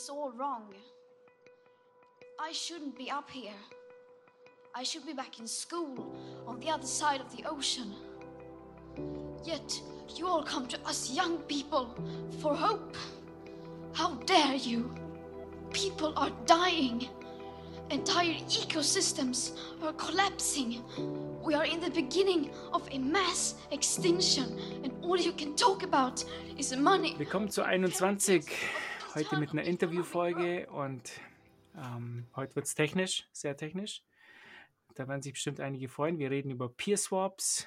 is all wrong. I shouldn't be up here. I should be back in school on the other side of the ocean. Yet you all come to us young people for hope. How dare you? People are dying. Entire ecosystems are collapsing. We are in the beginning of a mass extinction, and all you can talk about is money. Willkommen zu 21. Heute mit einer Interviewfolge und ähm, heute wird es technisch, sehr technisch. Da werden sich bestimmt einige freuen. Wir reden über Peer Swaps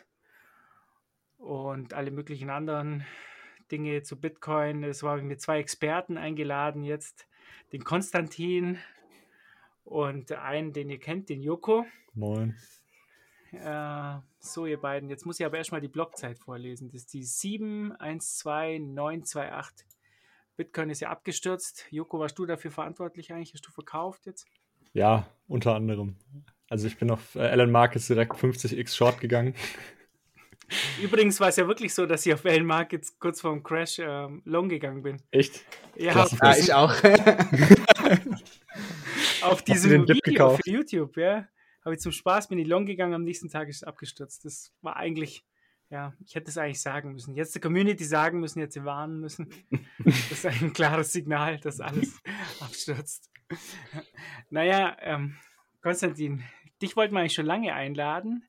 und alle möglichen anderen Dinge zu Bitcoin. Es war mit zwei Experten eingeladen jetzt, den Konstantin und einen, den ihr kennt, den Joko. Moin. Äh, so, ihr beiden. Jetzt muss ich aber erstmal die Blockzeit vorlesen. Das ist die 712928. Bitcoin ist ja abgestürzt. Joko, warst du dafür verantwortlich eigentlich? Hast du verkauft jetzt? Ja, unter anderem. Also ich bin auf äh, Alan Markets direkt 50x Short gegangen. Übrigens war es ja wirklich so, dass ich auf Alan Markets kurz vor dem Crash ähm, long gegangen bin. Echt? Ja, Ja, ich auch. auf diesem Video gekauft? für YouTube, ja. Habe ich zum Spaß, bin ich long gegangen, am nächsten Tag ist es abgestürzt. Das war eigentlich, ja, ich hätte es eigentlich sagen müssen. Jetzt der Community sagen müssen, jetzt sie warnen müssen. Das ist ein klares Signal, dass alles abstürzt. Naja, ähm, Konstantin, dich wollten wir eigentlich schon lange einladen.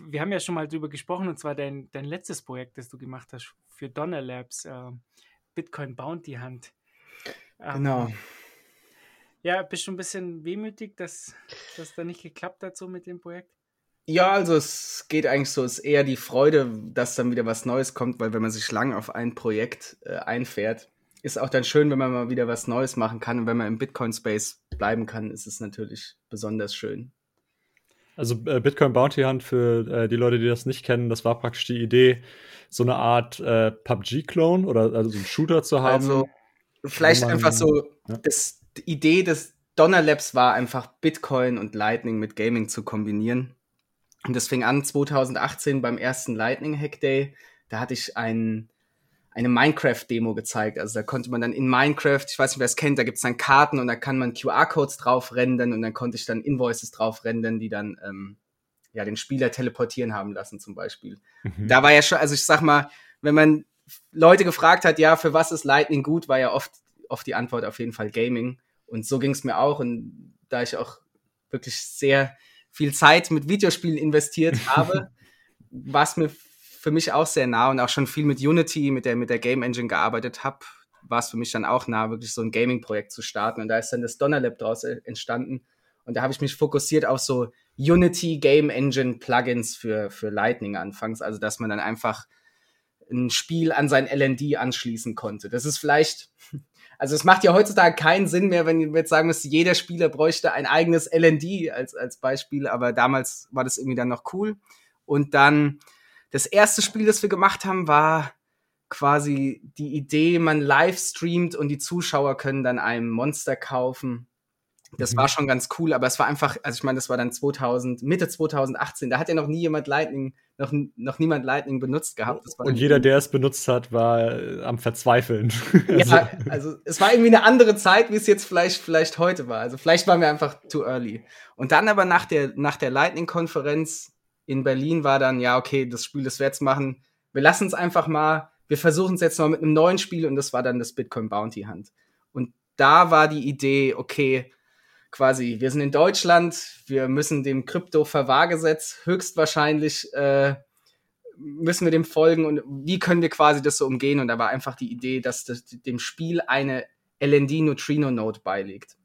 Wir haben ja schon mal drüber gesprochen, und zwar dein, dein letztes Projekt, das du gemacht hast für Donner Labs, äh, Bitcoin Bounty Hunt. Ähm, genau. Ja, bist du ein bisschen wehmütig, dass das da nicht geklappt hat so mit dem Projekt? Ja, also es geht eigentlich so, es ist eher die Freude, dass dann wieder was Neues kommt, weil wenn man sich lang auf ein Projekt äh, einfährt, ist auch dann schön, wenn man mal wieder was Neues machen kann und wenn man im Bitcoin-Space bleiben kann, ist es natürlich besonders schön. Also äh, Bitcoin Bounty Hunt für äh, die Leute, die das nicht kennen, das war praktisch die Idee, so eine Art äh, PUBG-Clone oder also so einen Shooter zu haben. Also vielleicht man- einfach so, ja. das, die Idee des Donner Labs war einfach Bitcoin und Lightning mit Gaming zu kombinieren. Und das fing an 2018 beim ersten Lightning Hack Day. Da hatte ich ein, eine Minecraft-Demo gezeigt. Also da konnte man dann in Minecraft, ich weiß nicht, wer es kennt, da gibt es dann Karten und da kann man QR-Codes drauf rendern und dann konnte ich dann Invoices drauf rendern, die dann ähm, ja, den Spieler teleportieren haben lassen zum Beispiel. Mhm. Da war ja schon, also ich sag mal, wenn man Leute gefragt hat, ja, für was ist Lightning gut, war ja oft, oft die Antwort auf jeden Fall Gaming. Und so ging es mir auch. Und da ich auch wirklich sehr viel Zeit mit Videospielen investiert habe, war es mir für mich auch sehr nah und auch schon viel mit Unity, mit der, mit der Game Engine gearbeitet habe, war es für mich dann auch nah, wirklich so ein Gaming-Projekt zu starten. Und da ist dann das Donner Lab draus äh, entstanden. Und da habe ich mich fokussiert auf so Unity Game Engine Plugins für, für Lightning anfangs. Also, dass man dann einfach ein Spiel an sein LND anschließen konnte. Das ist vielleicht, also es macht ja heutzutage keinen Sinn mehr, wenn wir jetzt sagen müsste, jeder Spieler bräuchte ein eigenes LND als, als Beispiel, aber damals war das irgendwie dann noch cool. Und dann das erste Spiel, das wir gemacht haben, war quasi die Idee, man live streamt und die Zuschauer können dann einem Monster kaufen. Das Mhm. war schon ganz cool, aber es war einfach, also ich meine, das war dann 2000, Mitte 2018, da hat ja noch nie jemand Lightning, noch, noch niemand Lightning benutzt gehabt. Und jeder, der es benutzt hat, war äh, am Verzweifeln. ja, also es war irgendwie eine andere Zeit, wie es jetzt vielleicht, vielleicht heute war. Also vielleicht waren wir einfach too early. Und dann aber nach der, nach der Lightning-Konferenz in Berlin war dann, ja, okay, das Spiel, das wir jetzt machen, wir lassen es einfach mal, wir versuchen es jetzt mal mit einem neuen Spiel und das war dann das Bitcoin Bounty Hunt. Und da war die Idee, okay, quasi, wir sind in Deutschland, wir müssen dem Krypto-Verwahrgesetz höchstwahrscheinlich äh, müssen wir dem folgen und wie können wir quasi das so umgehen? Und da war einfach die Idee, dass das, dem Spiel eine LND Neutrino Node beiliegt.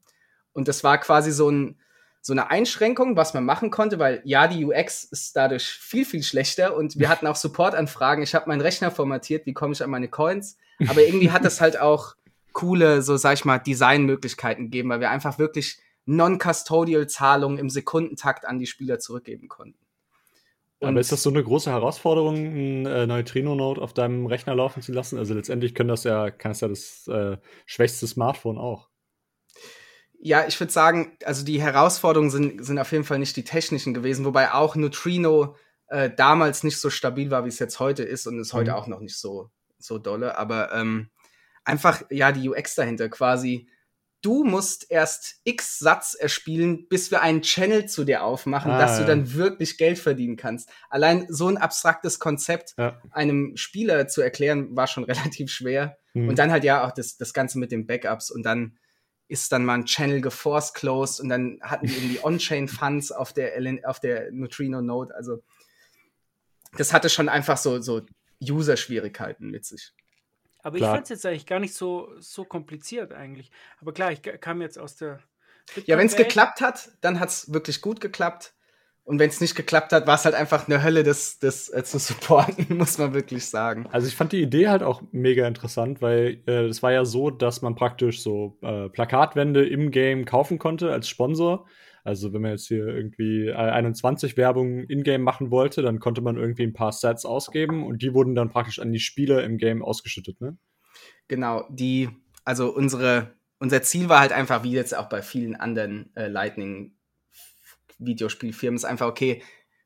Und das war quasi so, ein, so eine Einschränkung, was man machen konnte, weil ja, die UX ist dadurch viel, viel schlechter und wir hatten auch Supportanfragen. Ich habe meinen Rechner formatiert, wie komme ich an meine Coins? Aber irgendwie hat es halt auch coole, so sag ich mal, Designmöglichkeiten gegeben, weil wir einfach wirklich non-custodial Zahlungen im Sekundentakt an die Spieler zurückgeben konnten. Aber ist das so eine große Herausforderung, ein äh, Neutrino-Node auf deinem Rechner laufen zu lassen? Also letztendlich können das ja, kann es ja das äh, schwächste Smartphone auch. Ja, ich würde sagen, also die Herausforderungen sind, sind auf jeden Fall nicht die technischen gewesen, wobei auch Neutrino äh, damals nicht so stabil war, wie es jetzt heute ist und ist heute Mhm. auch noch nicht so, so dolle. Aber ähm, einfach, ja, die UX dahinter quasi. Du musst erst x Satz erspielen, bis wir einen Channel zu dir aufmachen, Ah, dass du dann wirklich Geld verdienen kannst. Allein so ein abstraktes Konzept Ja. einem Spieler zu erklären, war schon relativ schwer. Hm. Und dann halt ja auch das, das Ganze mit den Backups und dann ist dann mal ein Channel geforce closed und dann hatten die irgendwie On-Chain-Funds auf der, LN auf der Neutrino Node. Also das hatte schon einfach so, so User-Schwierigkeiten mit sich. Aber Klar. ich fand es jetzt eigentlich gar nicht so, so kompliziert eigentlich. Aber klar, ich ka- kam jetzt aus der. Ja, wenn es geklappt hat, dann hat es wirklich gut geklappt. Und wenn es nicht geklappt hat, war es halt einfach eine Hölle, das, das äh, zu supporten, muss man wirklich sagen. Also ich fand die Idee halt auch mega interessant, weil äh, es war ja so, dass man praktisch so äh, Plakatwände im Game kaufen konnte als Sponsor. Also wenn man jetzt hier irgendwie äh, 21 Werbung in-game machen wollte, dann konnte man irgendwie ein paar Sets ausgeben und die wurden dann praktisch an die Spieler im Game ausgeschüttet, ne? Genau, die, also unsere, unser Ziel war halt einfach, wie jetzt auch bei vielen anderen äh, Lightning-Videospielfirmen, ist einfach, okay,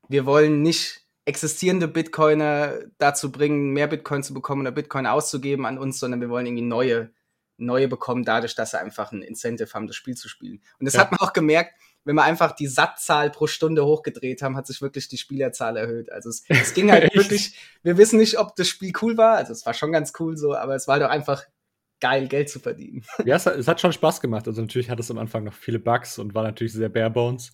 wir wollen nicht existierende Bitcoiner dazu bringen, mehr Bitcoin zu bekommen oder Bitcoin auszugeben an uns, sondern wir wollen irgendwie neue, neue bekommen, dadurch, dass sie einfach ein Incentive haben, das Spiel zu spielen. Und das Ja. hat man auch gemerkt, wenn wir einfach die Satzzahl pro Stunde hochgedreht haben, hat sich wirklich die Spielerzahl erhöht. Also es, es ging halt wirklich, wir wissen nicht, ob das Spiel cool war, also es war schon ganz cool so, aber es war doch einfach geil, Geld zu verdienen. Ja, es hat, es hat schon Spaß gemacht. Also natürlich hat es am Anfang noch viele Bugs und war natürlich sehr bare bones,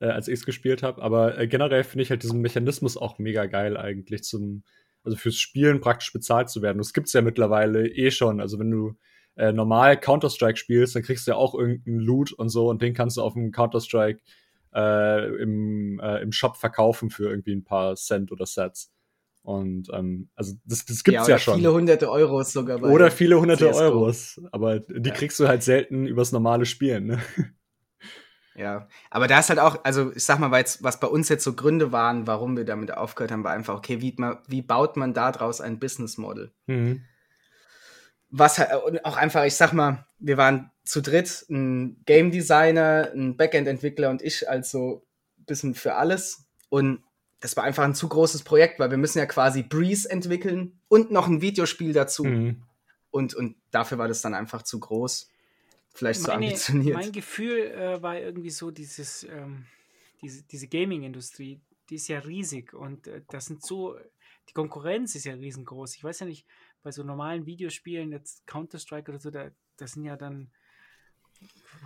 äh, als ich es gespielt habe. Aber äh, generell finde ich halt diesen Mechanismus auch mega geil eigentlich zum, also fürs Spielen praktisch bezahlt zu werden. Das gibt's ja mittlerweile eh schon. Also wenn du äh, normal Counter-Strike spielst, dann kriegst du ja auch irgendeinen Loot und so und den kannst du auf dem Counter-Strike äh, im, äh, im Shop verkaufen für irgendwie ein paar Cent oder Sets. Und ähm, also das, das gibt's ja, oder schon. Viele hunderte Euros sogar. bei Oder viele hunderte CS:GO. Euros. Aber die Ja. kriegst du halt selten übers normale Spielen. Ne? Ja, aber da ist halt auch, also ich sag mal, was bei uns jetzt so Gründe waren, warum wir damit aufgehört haben, war einfach, okay, wie, wie baut man daraus ein Business Model? Mhm. Was halt, und auch einfach, ich sag mal, wir waren zu dritt, ein Game Designer, ein Backend-Entwickler und ich, also ein bisschen für alles. Und das war einfach ein zu großes Projekt, weil wir müssen ja quasi Breeze entwickeln und noch ein Videospiel dazu. Mhm. Und, und dafür war das dann einfach zu groß. Vielleicht zu Meine- ambitioniert. Mein Gefühl äh, war irgendwie so, dieses, ähm, diese, diese Gaming-Industrie, die ist ja riesig und äh, das sind so, die Konkurrenz ist ja riesengroß. Ich weiß ja nicht, bei so normalen Videospielen, jetzt Counter-Strike oder so, da, da sind ja dann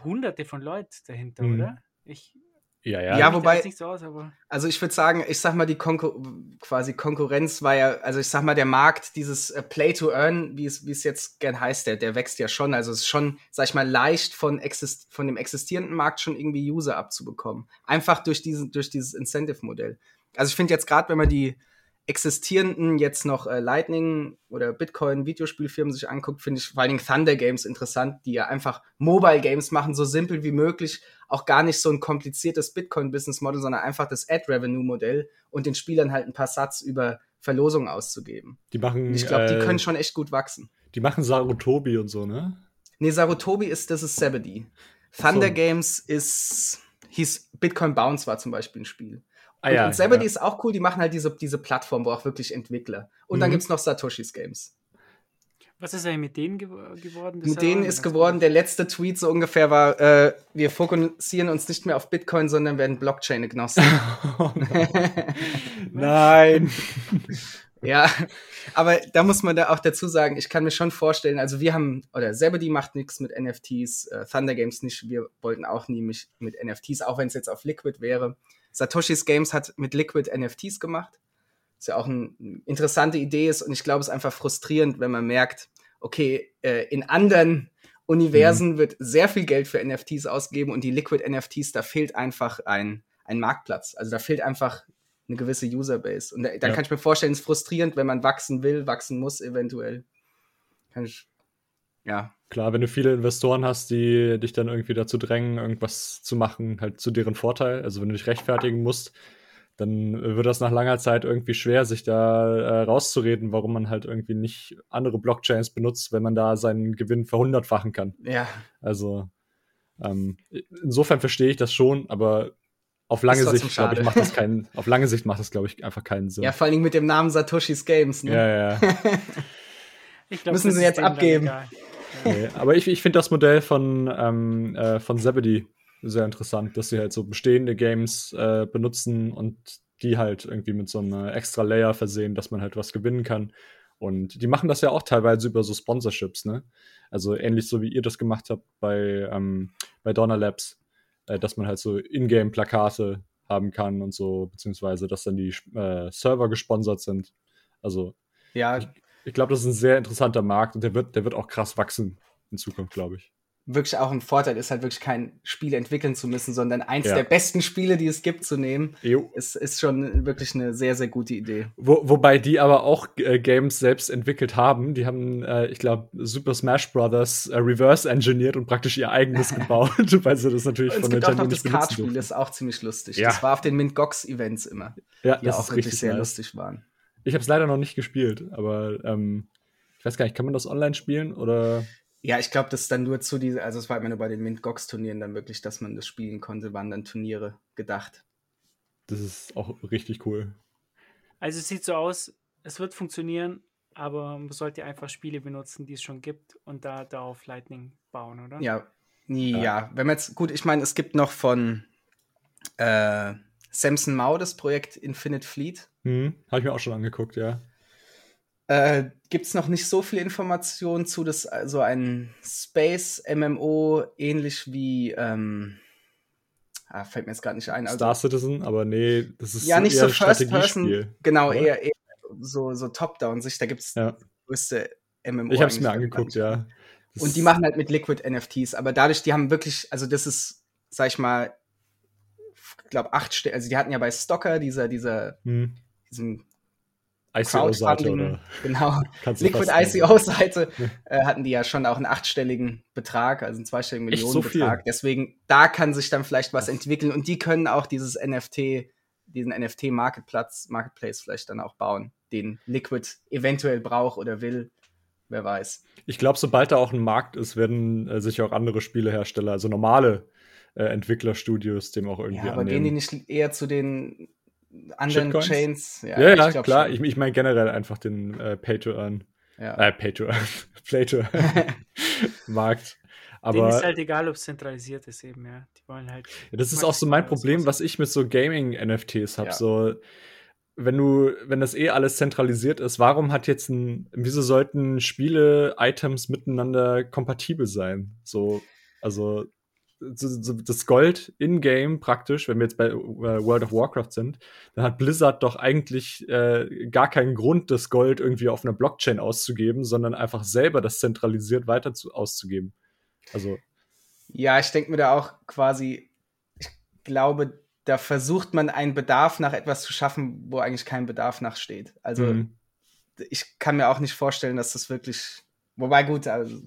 hunderte von Leuten dahinter, Mhm. oder? Ich Ja, Ja, ja. wobei- jetzt nicht so aus, aber Also ich würde sagen, ich sag mal, die Konkur quasi Konkurrenz war ja, also ich sag mal, der Markt, dieses äh, Play to Earn, wie es, wie es jetzt gern heißt, der, der wächst ja schon. Also es ist schon, sag ich mal, leicht von, exist von dem existierenden Markt schon irgendwie User abzubekommen. Einfach durch, diesen, durch dieses Incentive-Modell. Also ich finde jetzt gerade, wenn man die existierenden jetzt noch äh, Lightning oder Bitcoin Videospielfirmen sich anguckt, finde ich vor allen Dingen Thunder Games interessant, die ja einfach Mobile Games machen, so simpel wie möglich, auch gar nicht so ein kompliziertes Bitcoin Business Model, sondern einfach das Ad Revenue Modell und den Spielern halt ein paar Satz über Verlosungen auszugeben. Die machen, Und ich glaube, die äh, können schon echt gut wachsen. die machen Sarutobi und so, ne? Nee, Sarutobi ist, das ist Zebedee. Thunder so. Games ist, hieß Bitcoin Bounce war zum Beispiel ein Spiel. Ah, und, ja, und Zebedee ja. ist auch cool, die machen halt diese, diese Plattform, wo auch wirklich Entwickler. Und dann Mhm. gibt's noch Satoshis Games. was ist eigentlich mit denen gew geworden? Das Mit denen ist geworden, der letzte Tweet so ungefähr war, äh, wir fokussieren uns nicht mehr auf Bitcoin, sondern werden Blockchain-agnostisch. Nein. ja, aber da muss man da auch dazu sagen, ich kann mir schon vorstellen, also wir haben, oder Zebedee macht nichts mit NFTs, äh, Thunder Games nicht, wir wollten auch nie mich mit NFTs, auch wenn es jetzt auf Liquid wäre. Satoshis Games hat mit Liquid NFTs gemacht, was ja auch eine interessante Idee ist und ich glaube, es ist einfach frustrierend, wenn man merkt, okay, äh, in anderen Universen wird sehr viel Geld für NFTs ausgegeben und die Liquid NFTs, da fehlt einfach ein, ein Marktplatz. Also da fehlt einfach eine gewisse Userbase. Und da, da Ja. kann ich mir vorstellen, es ist frustrierend, wenn man wachsen will, wachsen muss eventuell. Kann ich, ja. Klar, wenn du viele Investoren hast, die dich dann irgendwie dazu drängen, irgendwas zu machen, halt zu deren Vorteil. Also wenn du dich rechtfertigen musst, dann wird das nach langer Zeit irgendwie schwer, sich da äh, rauszureden, warum man halt irgendwie nicht andere Blockchains benutzt, wenn man da seinen Gewinn verhundertfachen kann. Ja, Also ähm, insofern verstehe ich das schon, aber auf lange Sicht, glaube ich, macht das keinen, auf lange Sicht macht das, glaube ich, einfach keinen Sinn. ja, vor allen Dingen mit dem Namen Satoshis Games. Ne? ja, ja. Ich glaub, müssen sie jetzt abgeben. Nee, aber ich, ich finde das Modell von, ähm, äh, von Zebedee sehr interessant, dass sie halt so bestehende Games äh, benutzen und die halt irgendwie mit so einem extra Layer versehen, dass man halt was gewinnen kann. Und die machen das ja auch teilweise über so Sponsorships, ne? Also ähnlich so wie ihr das gemacht habt bei, ähm, bei Donner Labs, äh, dass man halt so Ingame-Plakate haben kann und so, beziehungsweise dass dann die äh, Server gesponsert sind. Also Ja, ich, glaube, das ist ein sehr interessanter Markt und der wird, der wird auch krass wachsen in Zukunft, glaube ich. wirklich auch ein Vorteil ist halt wirklich kein Spiel entwickeln zu müssen, sondern eins Ja. der besten Spiele, die es gibt, zu nehmen. Jo. Ist, ist schon wirklich eine sehr, sehr gute Idee. Wo, wobei die aber auch äh, Games selbst entwickelt haben. Die haben, äh, ich glaube, Super Smash Brothers äh, reverse engineert und praktisch ihr eigenes gebaut, weil sie das natürlich Und von gibt auch Nintendo noch nicht das Kartspiel, das ist auch ziemlich lustig. Ja. Das war auf den Mint-Gox-Events immer, Ja, die das auch wirklich richtig sehr lustig waren. Ich habe es leider noch nicht gespielt, aber ähm, ich weiß gar nicht, kann man das online spielen oder? Ja, ich glaube, das ist dann nur zu diese, also es war immer nur bei den Mint-Gox-Turnieren dann wirklich, dass man das spielen konnte, waren dann Turniere gedacht. Das ist auch richtig cool. Also es sieht so aus, es wird funktionieren, aber man sollte einfach Spiele benutzen, die es schon gibt und da, da auf Lightning bauen, oder? Ja, ja, wenn man jetzt, gut, ich meine, es gibt noch von äh, Samson Mau das Projekt Infinite Fleet. Hm, habe ich mir auch schon angeguckt, ja. Äh, Gibt es noch nicht so viel Informationen zu, das so ein Space-MMO, ähnlich wie, ähm, ah, fällt mir jetzt gerade nicht ein. Also, Star Citizen, aber nee, das ist ja, nicht eher so First Person, genau, oder? eher, eher so, so Top-Down-Sicht, da gibt es Ja. größte MMO. Ich habe es mir angeguckt, ja. Das Und die machen halt mit Liquid NFTs, aber dadurch, die haben wirklich, also das ist, sag ich mal, glaube acht Stellen, also die hatten ja bei Stocker dieser, dieser, hm, diesem ICO-Seite genau, Liquid. ICO-Seite äh, hatten die ja schon auch einen achtstelligen Betrag, also einen zweistelligen so Millionenbetrag. viel? Deswegen, da kann sich dann vielleicht was entwickeln und die können auch dieses NFT, diesen NFT-Marketplatz, Marketplace vielleicht dann auch bauen, den Liquid eventuell braucht oder will. Wer weiß. Ich glaube, sobald da auch ein Markt ist, werden äh, sich auch andere Spielehersteller, also normale äh, Entwicklerstudios, dem auch irgendwie Ja, aber gehen die annehmen. nicht eher zu den anderen Shitcoins? Chains? ja, ja, ich glaub klar. schon. Ich, ich meine generell einfach den äh, Pay-to-Earn, ja. äh, Pay-to-Earn, Play-to-Markt. Denen Aber ist halt egal, ob es zentralisiert ist eben, ja. Die wollen halt. Ja, das ist auch so mein Problem, was ich mit so Gaming-NFTs habe. Ja. So, wenn du, wenn das eh alles zentralisiert ist, warum hat jetzt ein, wieso sollten Spiele-Items miteinander kompatibel sein? So, also so, so das Gold in-game praktisch, wenn wir jetzt bei äh, World of Warcraft sind, dann hat Blizzard doch eigentlich äh, gar keinen Grund, das Gold irgendwie auf einer Blockchain auszugeben, sondern einfach selber das zentralisiert weiter zu, auszugeben. Also, Ja, ich denke mir da auch quasi, ich glaube, da versucht man einen Bedarf nach etwas zu schaffen, wo eigentlich kein Bedarf nach steht. Also mhm. ich kann mir auch nicht vorstellen, dass das wirklich, wobei gut, also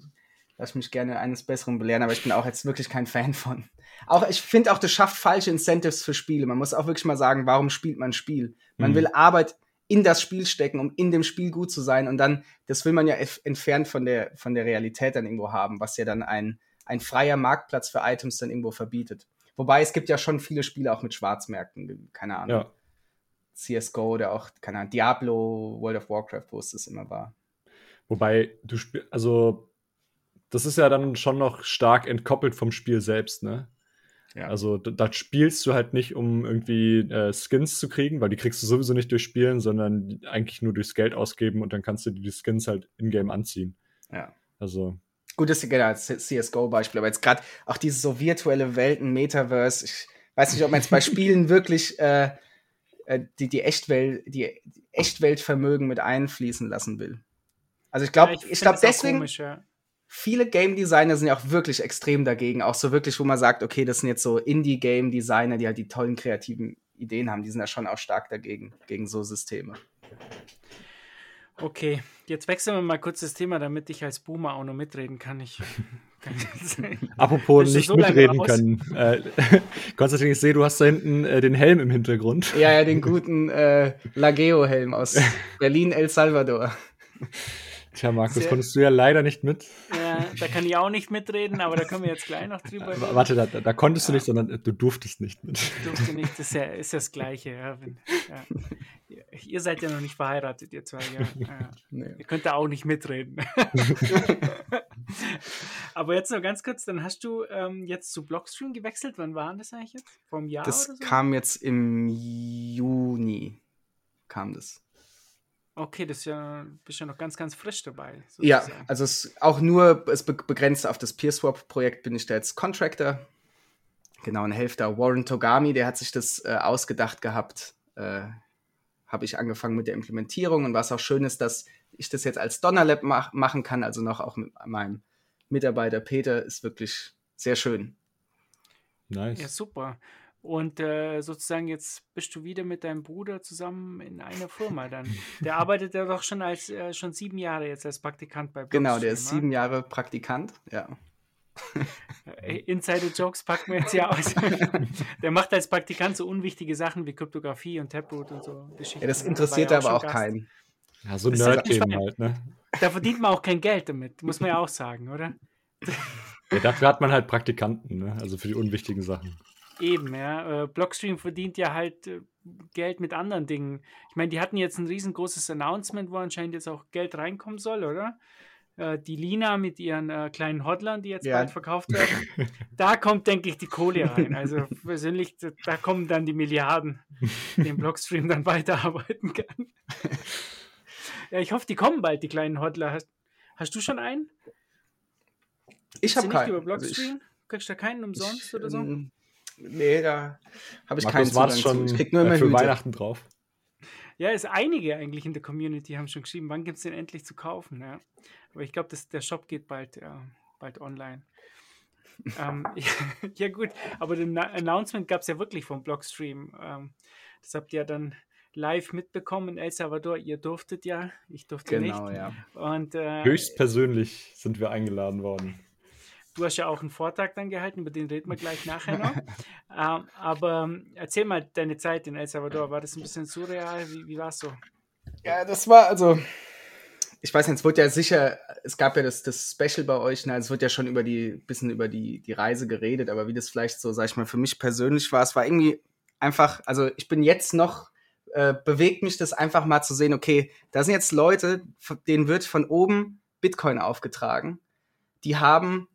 lass mich gerne eines Besseren belehren, aber ich bin auch jetzt wirklich kein Fan von. Auch ich finde auch, das schafft falsche Incentives für Spiele. Man muss auch wirklich mal sagen, warum spielt man ein Spiel? Man Mhm. will Arbeit in das Spiel stecken, um in dem Spiel gut zu sein und dann, das will man ja entfernt von der, von der Realität dann irgendwo haben, was ja dann ein, ein freier Marktplatz für Items dann irgendwo verbietet. Wobei es gibt ja schon viele Spiele auch mit Schwarzmärkten, keine Ahnung. ja. CSGO oder auch, keine Ahnung, Diablo, World of Warcraft, wo es das immer war. Wobei du spielst, also das ist ja dann schon noch stark entkoppelt vom Spiel selbst, ne? Ja. Also da, spielst du halt nicht, um irgendwie äh, Skins zu kriegen, weil die kriegst du sowieso nicht durch Spielen, sondern eigentlich nur durchs Geld ausgeben und dann kannst du dir die Skins halt in-game anziehen. Ja. Also, Gut, das ist genau das CSGO-Beispiel, aber jetzt gerade auch diese so virtuelle Welten, Metaverse, ich weiß nicht, ob man jetzt bei Spielen wirklich äh, äh, die, die, Echtwelt, die Echtweltvermögen mit einfließen lassen will. Also ich glaube, Ja, ich, find glaube deswegen, Komisch, ja. Viele Game Designer sind ja auch wirklich extrem dagegen. Auch so wirklich, wo man sagt, okay, das sind jetzt so Indie-Game Designer, die halt die tollen kreativen Ideen haben. Die sind ja schon auch stark dagegen, gegen so Systeme. Okay, jetzt wechseln wir mal kurz das Thema, damit ich als Boomer auch noch mitreden kann. Ich kann apropos nicht so mitreden können. Äh, Konstantin, ich sehe, du hast da hinten äh, den Helm im Hintergrund. Ja, ja, den guten äh, Lageo-Helm aus Berlin, El Salvador. Tja, Markus, Sehr- konntest du ja leider nicht mit. ja, da kann ich auch nicht mitreden, aber da können wir jetzt gleich noch drüber reden. Warte, da, da konntest du nicht, sondern äh, du durftest nicht mit. durfte nicht, das ist ja, ist ja das Gleiche. Ja, wenn, ja. ihr seid ja noch nicht verheiratet, ihr zwei. Ja. Ja. Nee. Ihr könnt da auch nicht mitreden. Aber jetzt noch ganz kurz, dann hast du ähm, jetzt zu Blockstream gewechselt. Wann war das eigentlich jetzt? Einem Jahr Das oder so? kam jetzt im Juni. Kam das. Okay, das ist ja, bist ja noch ganz, ganz frisch dabei. Ja, sozusagen. also es auch nur es be begrenzt auf das PeerSwap-Projekt bin ich da jetzt Contractor. Genau, ein Hälfte. Warren Togami, der hat sich das äh, ausgedacht gehabt. Äh, Habe ich angefangen mit der Implementierung und was auch schön ist, dass ich das jetzt als Donnerlab mach machen kann, also noch auch mit meinem Mitarbeiter Peter, ist wirklich sehr schön. Nice. Ja, super. Und äh, sozusagen jetzt bist du wieder mit deinem Bruder zusammen in einer Firma dann. Der arbeitet ja doch schon als äh, schon sieben Jahre jetzt als Praktikant bei Genau, der Blockstream, ist sieben Jahre Praktikant. Ja. Äh, Insider-Jokes packen wir jetzt ja aus. der macht als Praktikant so unwichtige Sachen wie Kryptographie und Taproot und so Geschichten. ja, das interessiert ja aber auch Gast. keinen. Ja, so halt Nerd-Themen halt, ne? Da verdient man auch kein Geld damit, muss man ja auch sagen, oder? Ja, dafür hat man halt Praktikanten, ne? Also für die unwichtigen Sachen. Eben, ja. Äh, Blockstream verdient ja halt äh, Geld mit anderen Dingen. Ich meine, die hatten jetzt ein riesengroßes Announcement, wo anscheinend jetzt auch Geld reinkommen soll, oder? Äh, die Lina mit ihren äh, kleinen Hodlern, die jetzt Ja. bald verkauft werden. da kommt, denke ich, die Kohle rein. Also persönlich, da- kommen dann die Milliarden, im Blockstream dann weiterarbeiten kann. ja, ich hoffe, die kommen bald, die kleinen Hodler. Hast, hast du schon einen? Ich habe nicht keinen. über Also ich- Blockstream? Kriegst du da keinen umsonst oder so? Ähm, Nee, da habe ich keinen Markus, war Zugang es schon zu. Ich krieg nur immer äh, für Hüte. Weihnachten drauf? Ja, ist einige eigentlich in der Community haben schon geschrieben, wann gibt es den endlich zu kaufen. Ja. Aber ich glaube, der Shop geht bald, ja, bald online. ähm, ja, gut, aber den Na- Announcement gab es ja wirklich vom Blockstream. Ähm, das habt ihr ja dann live mitbekommen in El Salvador. Ihr durftet ja, ich durfte Genau, nicht. ja. Und äh, Höchstpersönlich sind wir eingeladen worden. Du hast ja auch einen Vortrag dann gehalten, über den reden wir gleich nachher noch. ähm, aber ähm, erzähl mal deine Zeit in El Salvador. War das ein bisschen surreal? Wie, wie war es so? Ja, das war also. Ich weiß nicht, es wurde ja sicher, es gab ja das, das Special bei euch, ne, es wird ja schon über die, bisschen über die, die Reise geredet, aber wie das vielleicht so, sag ich mal, für mich persönlich war, es war irgendwie einfach, also ich bin jetzt noch, äh, bewegt mich das einfach mal zu sehen, okay, da sind jetzt Leute, denen wird von oben Bitcoin aufgetragen, die haben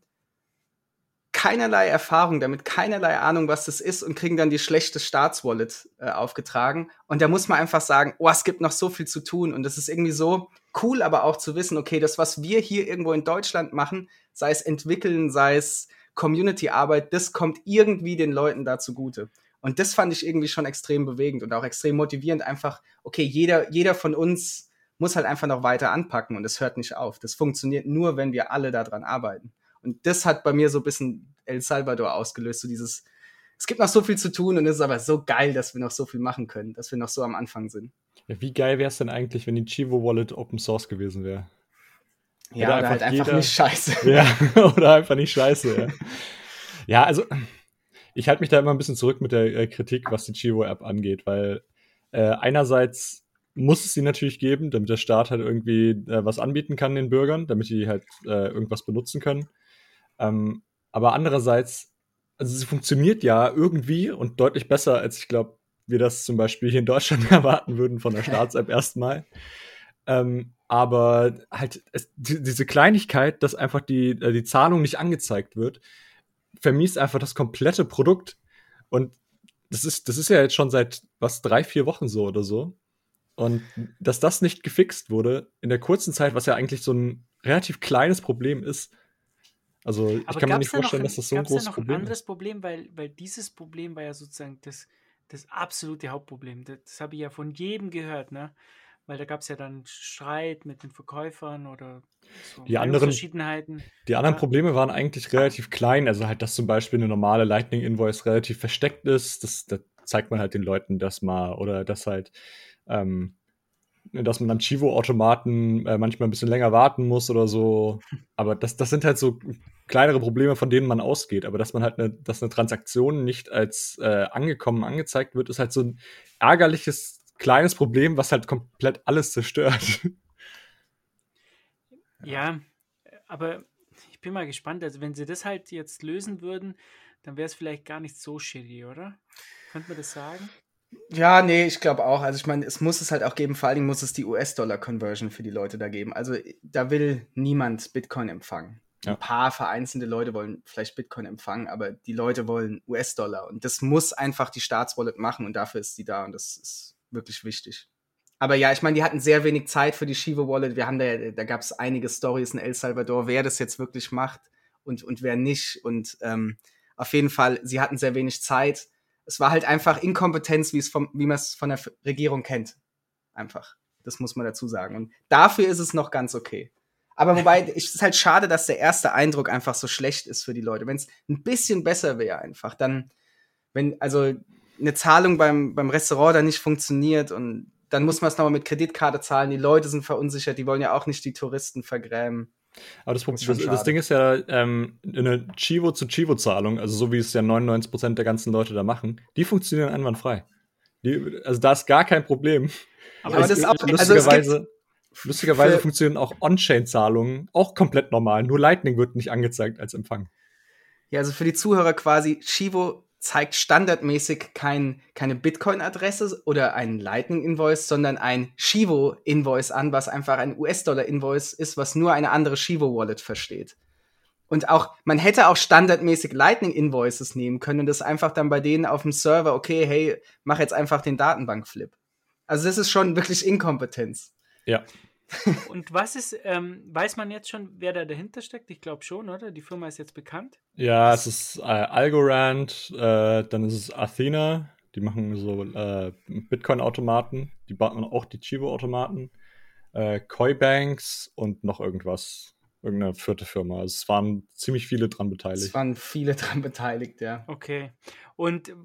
keinerlei Erfahrung damit, keinerlei Ahnung, was das ist und kriegen dann die schlechte Staatswallet äh, aufgetragen. Und da muss man einfach sagen, oh, es gibt noch so viel zu tun. Und das ist irgendwie so cool, aber auch zu wissen, okay, das, was wir hier irgendwo in Deutschland machen, sei es entwickeln, sei es Community-Arbeit, das kommt irgendwie den Leuten da zugute. Und das fand ich irgendwie schon extrem bewegend und auch extrem motivierend. Einfach, okay, jeder, jeder von uns muss halt einfach noch weiter anpacken und es hört nicht auf. Das funktioniert nur, wenn wir alle daran arbeiten. Und das hat bei mir so ein bisschen El Salvador ausgelöst, so dieses, es gibt noch so viel zu tun und es ist aber so geil, dass wir noch so viel machen können, dass wir noch so am Anfang sind. Ja, wie geil wäre es denn eigentlich, wenn die Chivo Wallet Open Source gewesen wäre? Ja, Oder oder halt einfach einfach jeder- nicht scheiße. Ja, oder einfach nicht scheiße, ja. Ja, also ich halte mich da immer ein bisschen zurück mit der äh, Kritik, was die Chivo-App angeht, weil äh, einerseits muss es sie natürlich geben, damit der Staat halt irgendwie äh, was anbieten kann den Bürgern, damit die halt äh, irgendwas benutzen können. Ähm, aber andererseits, also sie funktioniert ja irgendwie und deutlich besser, als ich glaube, wir das zum Beispiel hier in Deutschland erwarten würden von der Staats-App erstmal. Ähm, aber halt es, die, diese Kleinigkeit, dass einfach die, äh, die Zahlung nicht angezeigt wird, vermiest einfach das komplette Produkt. Und das ist, das ist ja jetzt schon seit was, drei, vier Wochen so oder so. Und dass das nicht gefixt wurde in der kurzen Zeit, was ja eigentlich so ein relativ kleines Problem ist. Also ich Aber kann mir nicht vorstellen, ein, dass das so ein gab's da großes noch ein Problem anderes ist. Problem, weil, weil dieses Problem war ja sozusagen das, das absolute Hauptproblem. Das, das habe ich ja von jedem gehört, ne? Weil da gab es ja dann Streit mit den Verkäufern oder so Die anderen- Meinungsverschiedenheiten. Die anderen Ja. Probleme waren eigentlich relativ klein. Also halt, dass zum Beispiel eine normale Lightning Invoice relativ versteckt ist. Das, das zeigt man halt den Leuten das mal. Oder dass halt, ähm, dass man am Chivo-Automaten äh, manchmal ein bisschen länger warten muss oder so. Aber das, das sind halt so kleinere Probleme, von denen man ausgeht. Aber dass man halt eine, dass eine Transaktion nicht als äh, angekommen angezeigt wird, ist halt so ein ärgerliches kleines Problem, was halt komplett alles zerstört. Ja, aber ich bin mal gespannt. Also, wenn sie das halt jetzt lösen würden, dann wäre es vielleicht gar nicht so shitty, oder? Könnte man das sagen? Ja, nee, ich glaube auch. Also ich meine, es muss es halt auch geben, vor allen Dingen muss es die US-Dollar-Conversion für die Leute da geben. Also da will niemand Bitcoin empfangen. Ja. Ein paar vereinzelte Leute wollen vielleicht Bitcoin empfangen, aber die Leute wollen US-Dollar. Und das muss einfach die Staatswallet machen und dafür ist sie da und das ist wirklich wichtig. Aber ja, ich meine, die hatten sehr wenig Zeit für die Shiva Wallet. Wir haben da, da gab es einige Stories in El Salvador, wer das jetzt wirklich macht und, und wer nicht. Und ähm, auf jeden Fall, sie hatten sehr wenig Zeit. Es war halt einfach Inkompetenz, wie es vom, wie man es von der Regierung kennt. Einfach. Das muss man dazu sagen. Und dafür ist es noch ganz okay. Aber wobei, es ist halt schade, dass der erste Eindruck einfach so schlecht ist für die Leute. Wenn es ein bisschen besser wäre, einfach, dann, wenn, also eine Zahlung beim, beim Restaurant dann nicht funktioniert und dann muss man es nochmal mit Kreditkarte zahlen. Die Leute sind verunsichert, die wollen ja auch nicht die Touristen vergrämen. Aber das, das, das schade. Ding ist ja, ähm, eine Chivo-zu-Chivo-Zahlung, also so wie es ja 99% der ganzen Leute da machen, die funktionieren einwandfrei. Die, also da ist gar kein Problem. Aber das ist auch- also es lustigerweise, lustigerweise funktionieren auch On-Chain-Zahlungen auch komplett normal. Nur Lightning wird nicht angezeigt als Empfang. Ja, also für die Zuhörer quasi, Chivo zeigt standardmäßig kein, keine Bitcoin-Adresse oder einen Lightning-Invoice, sondern ein Chivo-Invoice an, was einfach ein US-Dollar-Invoice ist, was nur eine andere Chivo-Wallet versteht. Und auch, man hätte auch standardmäßig Lightning-Invoices nehmen können und das einfach dann bei denen auf dem Server, okay, hey, mach jetzt einfach den Datenbank-Flip. Also das ist schon wirklich Inkompetenz. Ja. Und was ist, ähm, weiß man jetzt schon, wer da dahinter steckt? Ich glaube schon, oder? Die Firma ist jetzt bekannt. Ja, es ist äh, Algorand, äh, dann ist es Athena, die machen so äh, Bitcoin-Automaten, die bauen auch die Chivo-Automaten, äh, Coinbanks und noch irgendwas, irgendeine vierte Firma. Also es waren ziemlich viele dran Es beteiligt. waren viele dran beteiligt, ja. Okay. Und äh,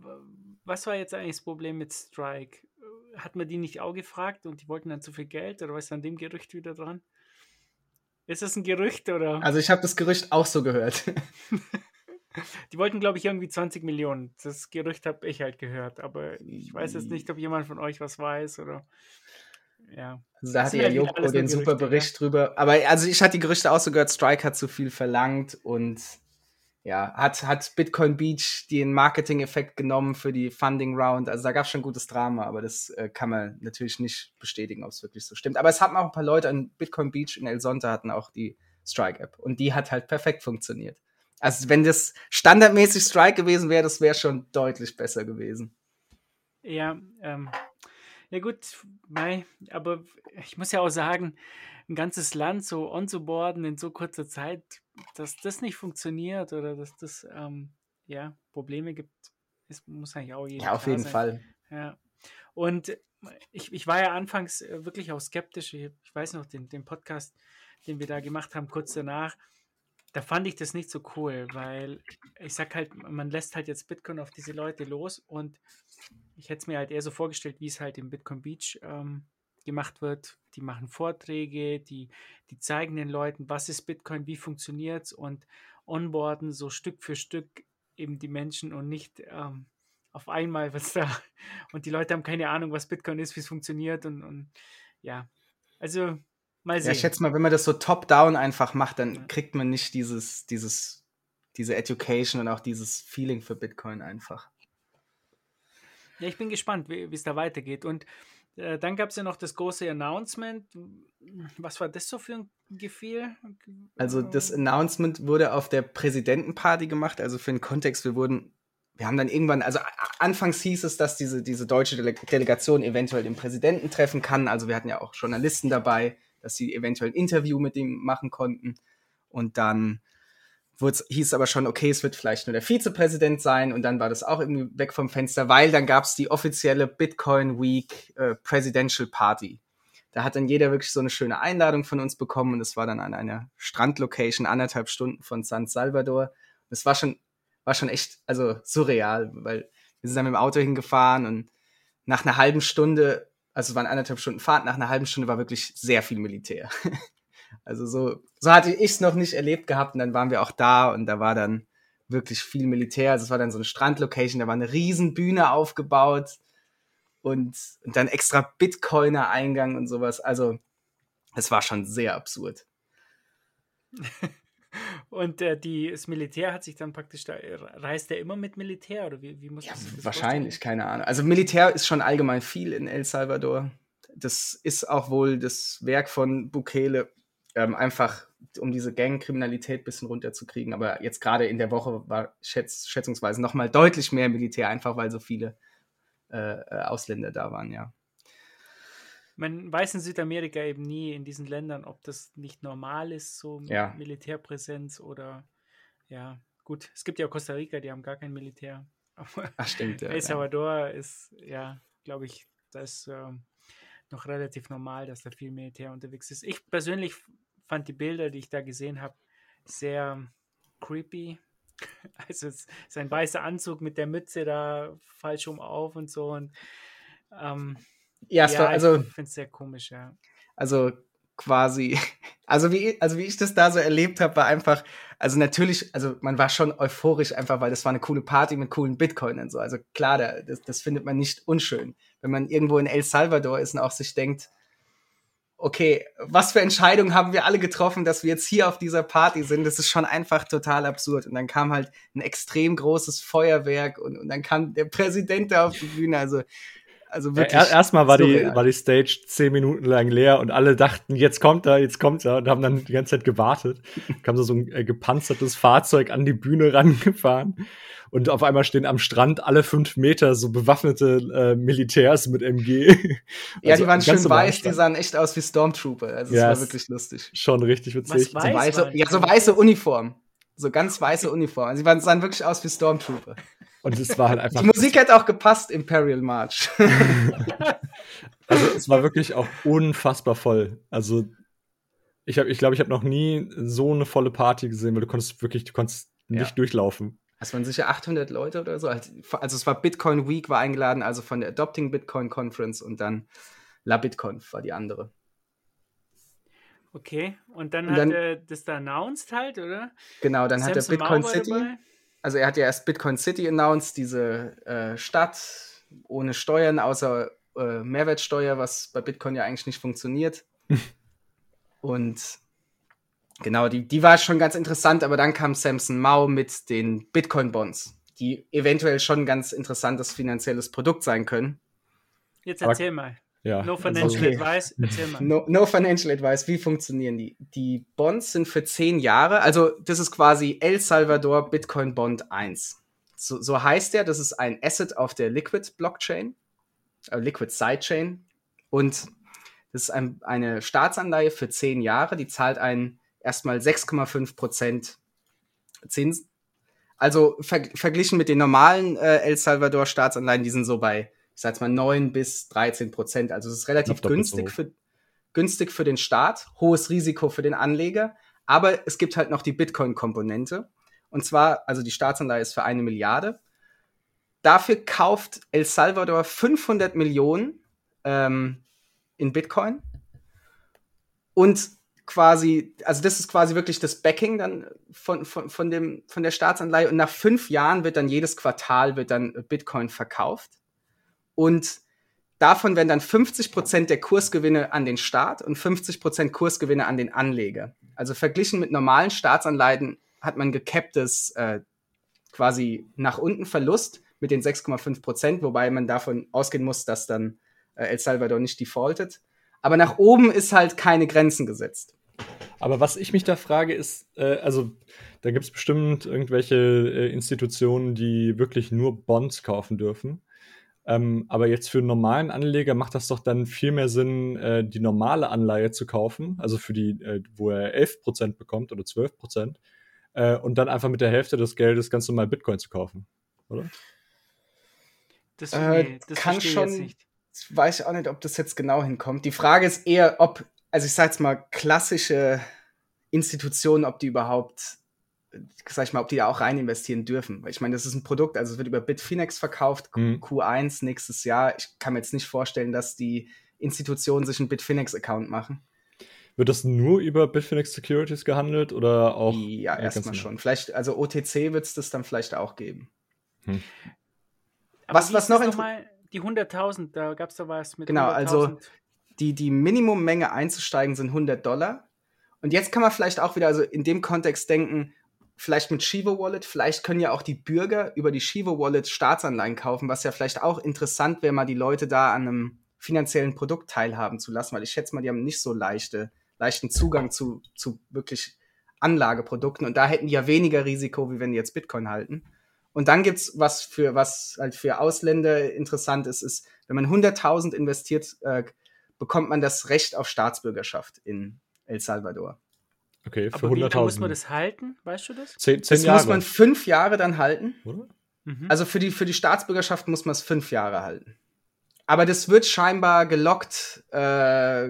was war jetzt eigentlich das Problem mit Strike? Hat man die nicht auch gefragt und die wollten dann zu viel Geld oder was ist an dem Gerücht wieder dran? Ist das ein Gerücht oder? Also ich habe das Gerücht auch so gehört. Die wollten, glaube ich, irgendwie 20 Millionen. Das Gerücht habe ich halt gehört, aber ich weiß jetzt nicht, ob jemand von euch was weiß oder. Ja. Also da Das hatte ja ja Joko den super Bericht drüber. Aber also ich hatte die Gerüchte auch so gehört, Strike hat zu viel verlangt und ja, hat, hat Bitcoin Beach den Marketing-Effekt genommen für die Funding Round. Also da gab es schon gutes Drama, aber das äh, kann man natürlich nicht bestätigen, ob es wirklich so stimmt. Aber es hatten auch ein paar Leute an Bitcoin Beach in El Sonte hatten auch die Strike-App und die hat halt perfekt funktioniert. Also wenn das standardmäßig Strike gewesen wäre, das wäre schon deutlich besser gewesen. Ja, ähm, ja gut, mei, aber ich muss ja auch sagen, ein ganzes Land so onzuboarden in so kurzer Zeit, dass das nicht funktioniert oder dass das ähm, ja Probleme gibt, ist, muss eigentlich auch jedem Ja, auf jeden sein. Fall. Ja. Und ich, ich war ja anfangs äh, wirklich auch skeptisch. Ich, ich weiß noch, den, den Podcast, den wir da gemacht haben, kurz danach, da fand ich das nicht so cool, weil ich sag halt, man lässt halt jetzt Bitcoin auf diese Leute los und ich hätte es mir halt eher so vorgestellt, wie es halt im Bitcoin Beach ähm, gemacht wird. Die machen Vorträge, die, die zeigen den Leuten, was ist Bitcoin, wie funktioniert es und onboarden so Stück für Stück eben die Menschen und nicht ähm, auf einmal was da und die Leute haben keine Ahnung, was Bitcoin ist, wie es funktioniert und, und ja, also mal Ja, sehen. ich schätze mal, wenn man das so top-down einfach macht, dann Ja. kriegt man nicht dieses, dieses, diese Education und auch dieses Feeling für Bitcoin einfach. Ja, ich bin gespannt, wie es da weitergeht. Und äh, dann gab es ja noch das große Announcement. Was war das so für ein Gefühl? Also das Announcement wurde auf der Präsidentenparty gemacht, also für den Kontext, wir wurden, wir haben dann irgendwann, also anfangs hieß es, dass diese, diese deutsche Dele Delegation eventuell den Präsidenten treffen kann, also wir hatten ja auch Journalisten dabei, dass sie eventuell ein Interview mit ihm machen konnten und dann hieß aber schon, okay, es wird vielleicht nur der Vizepräsident sein und dann war das auch irgendwie weg vom Fenster, weil dann gab es die offizielle Bitcoin Week äh, Presidential Party. Da hat dann jeder wirklich so eine schöne Einladung von uns bekommen und es war dann an einer Strandlocation anderthalb Stunden von San Salvador. Das war schon, war schon echt, also surreal, weil wir sind dann mit dem Auto hingefahren und nach einer halben Stunde, also es waren anderthalb Stunden Fahrt, nach einer halben Stunde war wirklich sehr viel Militär. Also so, so hatte ich es noch nicht erlebt gehabt und dann waren wir auch da und da war dann wirklich viel Militär. Also es war dann so eine Strandlocation, da war eine riesen Bühne aufgebaut und, und dann extra Bitcoiner-Eingang und sowas. Also es war schon sehr absurd. Und äh, die, das Militär hat sich dann praktisch, da, reist er immer mit Militär oder wie, wie muss Ja, das wahrscheinlich, vorstellen? keine Ahnung. Also Militär ist schon allgemein viel in El Salvador. Das ist auch wohl das Werk von Bukele, ähm, einfach um diese Gangkriminalität ein bisschen runterzukriegen. Aber jetzt gerade in der Woche war schätz schätzungsweise noch mal deutlich mehr Militär, einfach weil so viele äh, äh, Ausländer da waren, ja. Man weiß in Südamerika eben nie in diesen Ländern, ob das nicht normal ist, so Ja. Militärpräsenz oder ja, gut, es gibt ja auch Costa Rica, die haben gar kein Militär. Aber Ach, stimmt. Ja, El ja. Salvador ist, ja, glaube ich, das ist ähm, noch relativ normal, dass da viel Militär unterwegs ist. Ich persönlich fand die Bilder, die ich da gesehen habe, sehr creepy. Also es, sein weißer Anzug mit der Mütze da falsch um auf und so. Und ähm, ja, war, also, ich finde es sehr komisch, ja. also quasi, also wie, also wie ich das da so erlebt habe, war einfach, also natürlich, also man war schon euphorisch einfach, weil das war eine coole Party mit coolen Bitcoin und so. Also klar, da, das, das findet man nicht unschön. Wenn man irgendwo in El Salvador ist und auch sich denkt, okay, was für Entscheidungen haben wir alle getroffen, dass wir jetzt hier auf dieser Party sind, das ist schon einfach total absurd. Und dann kam halt ein extrem großes Feuerwerk und, und dann kam der Präsident da auf die Bühne, also, also Ja, wirklich. er, erstmal war die, war die Stage zehn Minuten lang leer und alle dachten, jetzt kommt er, jetzt kommt er und haben dann die ganze Zeit gewartet. Kam so, so ein äh, gepanzertes Fahrzeug an die Bühne rangefahren und auf einmal stehen am Strand alle fünf Meter so bewaffnete äh, Militärs mit MG. Ja, Also die waren ganz schön weiß, die sahen echt aus wie Stormtrooper. Also es Ja, war es- wirklich lustig. Schon richtig witzig. Was So Weiß weiße, waren ja, so weiße Uniform. So ganz weiße Uniform. Also sie waren, sahen wirklich aus wie Stormtrooper. Und es war halt einfach Die Musik hätte auch gepasst, Imperial March. Also es war wirklich auch unfassbar voll. Also ich habe, ich glaube, ich habe noch nie so eine volle Party gesehen, weil du konntest wirklich, du konntest Ja. nicht durchlaufen. Es waren sicher 800 Leute oder so. Also also es war Bitcoin Week, war eingeladen, also von der Adopting Bitcoin Conference und dann La BitConf war die andere. Okay, und dann Und hat dann- er das da announced halt, oder? Genau, dann hat er Samson Bitcoin Mau war City. dabei. Also er hat ja erst Bitcoin City announced, diese äh, Stadt ohne Steuern, außer äh, Mehrwertsteuer, was bei Bitcoin ja eigentlich nicht funktioniert. Und genau, die, die war schon ganz interessant, aber dann kam Samson Mao mit den Bitcoin-Bonds, die eventuell schon ein ganz interessantes finanzielles Produkt sein können. Jetzt Aber- erzähl mal. Ja. No also- financial Okay. advice, erzähl mal. No, no financial advice. Wie funktionieren die? Die Bonds sind für zehn Jahre. Also, das ist quasi El Salvador Bitcoin Bond 1. So, so heißt der. Das ist ein Asset auf der Liquid Blockchain, äh, Liquid Sidechain. Und das ist ein, eine Staatsanleihe für zehn Jahre. Die zahlt einen erstmal 6,5 Prozent Zinsen. Also ver verglichen mit den normalen äh, El Salvador Staatsanleihen, die sind so bei, ich sag jetzt mal, 9 bis 13 Prozent. Also es ist relativ so günstig für, günstig für den Staat, hohes Risiko für den Anleger. Aber es gibt halt noch die Bitcoin-Komponente. Und zwar, also die Staatsanleihe ist für eine Milliarde. Dafür kauft El Salvador 500 Millionen ähm, in Bitcoin. Und quasi, also das ist quasi wirklich das Backing dann von, von, von, dem, von der Staatsanleihe. Und nach fünf Jahren wird dann jedes Quartal wird dann Bitcoin verkauft. Und davon werden dann 50 Prozent der Kursgewinne an den Staat und 50 Prozent Kursgewinne an den Anleger. Also verglichen mit normalen Staatsanleihen hat man gecapptes äh, quasi nach unten Verlust mit den 6,5 Prozent, wobei man davon ausgehen muss, dass dann äh, El Salvador nicht defaultet. Aber nach oben ist halt keine Grenzen gesetzt. Aber was ich mich da frage, ist, äh, also da gibt es bestimmt irgendwelche äh, Institutionen, die wirklich nur Bonds kaufen dürfen. Ähm, aber jetzt für einen normalen Anleger macht das doch dann viel mehr Sinn, äh, die normale Anleihe zu kaufen, also für die, äh, wo er 11% bekommt oder 12%, äh, und dann einfach mit der Hälfte des Geldes ganz normal Bitcoin zu kaufen, oder? Das, Äh, nee, das kann schon- jetzt nicht. Ich weiß auch nicht, ob das jetzt genau hinkommt. Die Frage ist eher, ob, also ich sag jetzt mal, klassische Institutionen, ob die überhaupt, sag ich mal, ob die da auch rein investieren dürfen. Weil ich meine, das ist ein Produkt, also es wird über Bitfinex verkauft, Q- Mhm. Q1 nächstes Jahr. Ich kann mir jetzt nicht vorstellen, dass die Institutionen sich einen Bitfinex-Account machen. Wird das nur über Bitfinex Securities gehandelt oder auch? ja, äh, erstmal schon. Vielleicht, also OTC wird es das dann vielleicht auch geben. Aber Was- was noch das inter- nochmal? Die 100.000, da gab es da was mit Genau, also 100.000. die, die Minimummenge einzusteigen sind 100 Dollar. Und jetzt kann man vielleicht auch wieder, also in dem Kontext denken, vielleicht mit Shivo Wallet, vielleicht können ja auch die Bürger über die Shivo Wallet Staatsanleihen kaufen, was ja vielleicht auch interessant wäre, mal die Leute da an einem finanziellen Produkt teilhaben zu lassen, weil ich schätze mal, die haben nicht so leichte, leichten Zugang zu, zu wirklich Anlageprodukten und da hätten die ja weniger Risiko, wie wenn die jetzt Bitcoin halten. Und dann gibt's was für was halt für Ausländer interessant ist, ist, wenn man 100.000 investiert, äh, bekommt man das Recht auf Staatsbürgerschaft in El Salvador. Okay, für Aber wie lange muss 100.000. man das halten? Weißt du das? Zehn, zehn Das Jahre. muss man fünf Jahre dann halten. oder? Mhm. Also für die, für die Staatsbürgerschaft muss man es fünf Jahre halten. Aber das wird scheinbar gelockt, äh,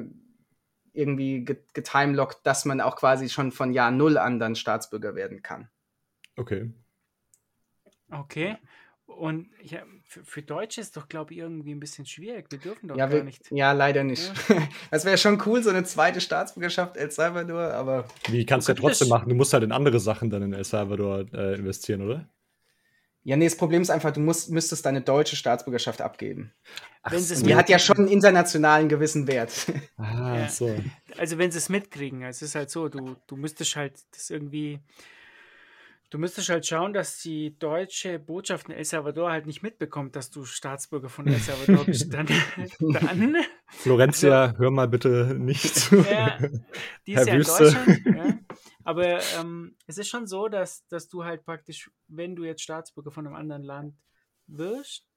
irgendwie ge- getimelockt, dass man auch quasi schon von Jahr Null an dann Staatsbürger werden kann. Okay. Okay. Und ja, für, für Deutsche ist doch, glaube ich, irgendwie ein bisschen schwierig. Wir dürfen doch Ja, gar wir, nicht. ja, leider nicht. Das wäre schon cool, so eine zweite Staatsbürgerschaft El Salvador, aber Wie kannst du ja trotzdem machen? Du musst halt in andere Sachen dann in El Salvador äh, investieren, oder? ja, nee, das Problem ist einfach, du musst, müsstest deine deutsche Staatsbürgerschaft abgeben. Ach die hat ja schon einen internationalen gewissen Wert. Ah, Ja. so. Also wenn sie es mitkriegen, es ist halt so, du, du müsstest halt das irgendwie, du müsstest halt schauen, dass die deutsche Botschaft in El Salvador halt nicht mitbekommt, dass du Staatsbürger von El Salvador bist. Dann, dann Florencia, hör mal bitte nicht zu. ja, die Herr ist ja in Wüste. Deutschland. Ja. Aber ähm, es ist schon so, dass, dass du halt praktisch, wenn du jetzt Staatsbürger von einem anderen Land wirst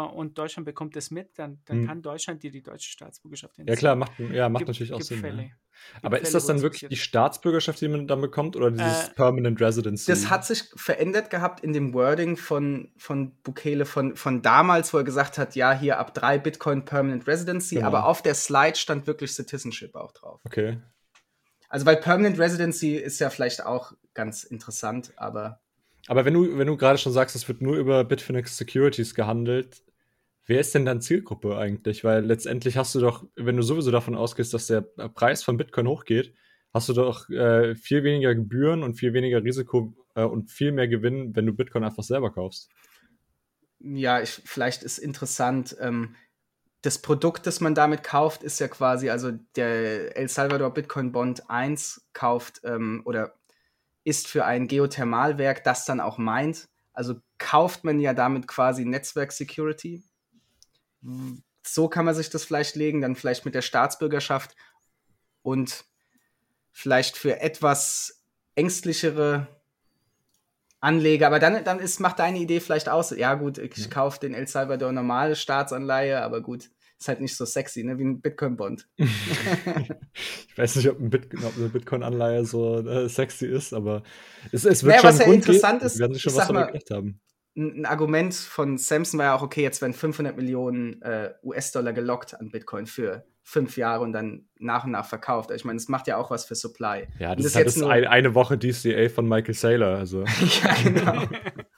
und Deutschland bekommt es mit, dann, dann Hm. kann Deutschland dir die deutsche Staatsbürgerschaft Ja klar, macht, ja, macht Gibt- natürlich auch gibt Sinn. Fälle. Ja. Gibt Aber ist Fälle, das wo dann wirklich die. Staatsbürgerschaft, die man dann bekommt, oder dieses Äh, Permanent Residency? Das hat sich verändert gehabt in dem Wording von, von Bukele von, von damals, wo er gesagt hat, ja, hier ab drei Bitcoin Permanent Residency, Genau. aber auf der Slide stand wirklich Citizenship auch drauf. Okay. Also weil Permanent Residency ist ja vielleicht auch ganz interessant, aber Aber wenn du, wenn du gerade schon sagst, es wird nur über Bitfinex Securities gehandelt, wer ist denn dann Zielgruppe eigentlich? Weil letztendlich hast du doch, wenn du sowieso davon ausgehst, dass der Preis von Bitcoin hochgeht, hast du doch äh, viel weniger Gebühren und viel weniger Risiko äh, und viel mehr Gewinn, wenn du Bitcoin einfach selber kaufst. ja, ich, vielleicht ist interessant, ähm, das Produkt, das man damit kauft, ist ja quasi, also der El Salvador Bitcoin Bond 1 kauft ähm, oder ist für ein Geothermalwerk, das dann auch meint. Also kauft man ja damit quasi Netzwerk Security. So kann man sich das vielleicht legen, dann vielleicht mit der Staatsbürgerschaft und vielleicht für etwas ängstlichere Anleger, aber dann, dann ist, macht deine Idee vielleicht aus, ja gut, ich kaufe den El Salvador normale Staatsanleihe, aber gut, ist halt nicht so sexy, ne, wie ein Bitcoin-Bond. Ich weiß nicht, ob, ein Bit ob eine Bitcoin-Anleihe so äh, sexy ist, aber es, es wird Naja, schon was ja Grund interessant geben. ist, werden sich schon was mal- gedacht haben. Ein, Argument von Samson war ja auch, okay, jetzt werden 500 Millionen äh, US-Dollar gelockt an Bitcoin für fünf Jahre und dann nach und nach verkauft. Also Ich meine, es macht ja auch was für Supply. Ja, das, das ist halt jetzt das nur- ein, eine Woche DCA von Michael Saylor. Also. ja, genau.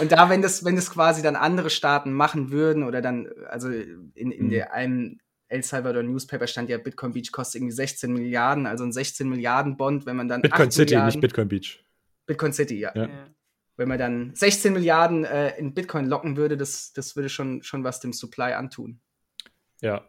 Und da, wenn das, wenn das quasi dann andere Staaten machen würden oder dann, also in, in Mhm. der einem El Salvador Newspaper stand ja, Bitcoin Beach kostet irgendwie 16 Milliarden, also ein 16 Milliarden Bond, wenn man dann Bitcoin 8 City, Milliarden, nicht Bitcoin Beach. Bitcoin City, ja. Ja. Ja. Wenn man dann 16 Milliarden äh, in Bitcoin locken würde, das, das würde schon, schon was dem Supply antun. Ja.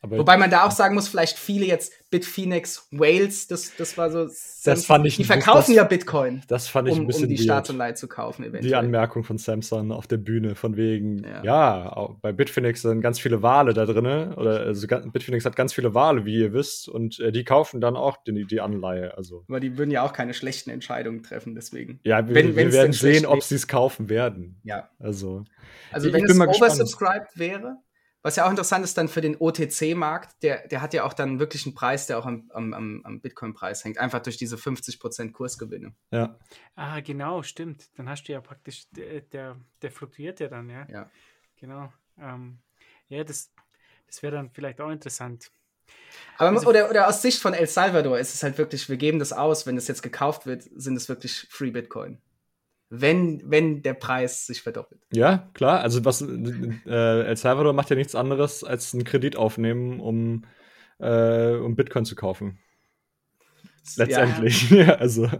Aber Wobei man da auch sagen muss, vielleicht viele jetzt Bitfinex Wales, das, das war so. Das fand ich- Die verkaufen das- ja Bitcoin, das fand ich um, ein bisschen um die weird. Staatsanleihe zu kaufen, eventuell. Die Anmerkung von Samsung auf der Bühne von wegen, ja, Ja. bei Bitfinex sind ganz viele Wale da drin, oder also Bitfinex hat ganz viele Wale, wie ihr wisst, und äh, die kaufen dann auch die, die Anleihe. Also Aber die würden ja auch keine schlechten Entscheidungen treffen, deswegen. ja, wir, Wenn- wir werden sehen, ob sie es kaufen werden. Ja. Also Also Ich- wenn ich es oversubscribed wäre, was ja auch interessant ist dann für den OTC-Markt, der, der hat ja auch dann wirklich einen Preis, der auch am, am, am Bitcoin-Preis hängt, einfach durch diese 50% Kursgewinne. ja, Ah, genau, stimmt. Dann hast du ja praktisch, der, der, der fluktuiert ja dann, ja. Ja. Genau. Ähm, ja, das, das wäre dann vielleicht auch interessant. Aber Also- oder, oder aus Sicht von El Salvador ist es halt wirklich, wir geben das aus, wenn das jetzt gekauft wird, sind es wirklich Free Bitcoin. Wenn, wenn der Preis sich verdoppelt. ja, klar. Also was äh, El Salvador macht ja nichts anderes als einen Kredit aufnehmen, um äh, um Bitcoin zu kaufen. Letztendlich. Ja. also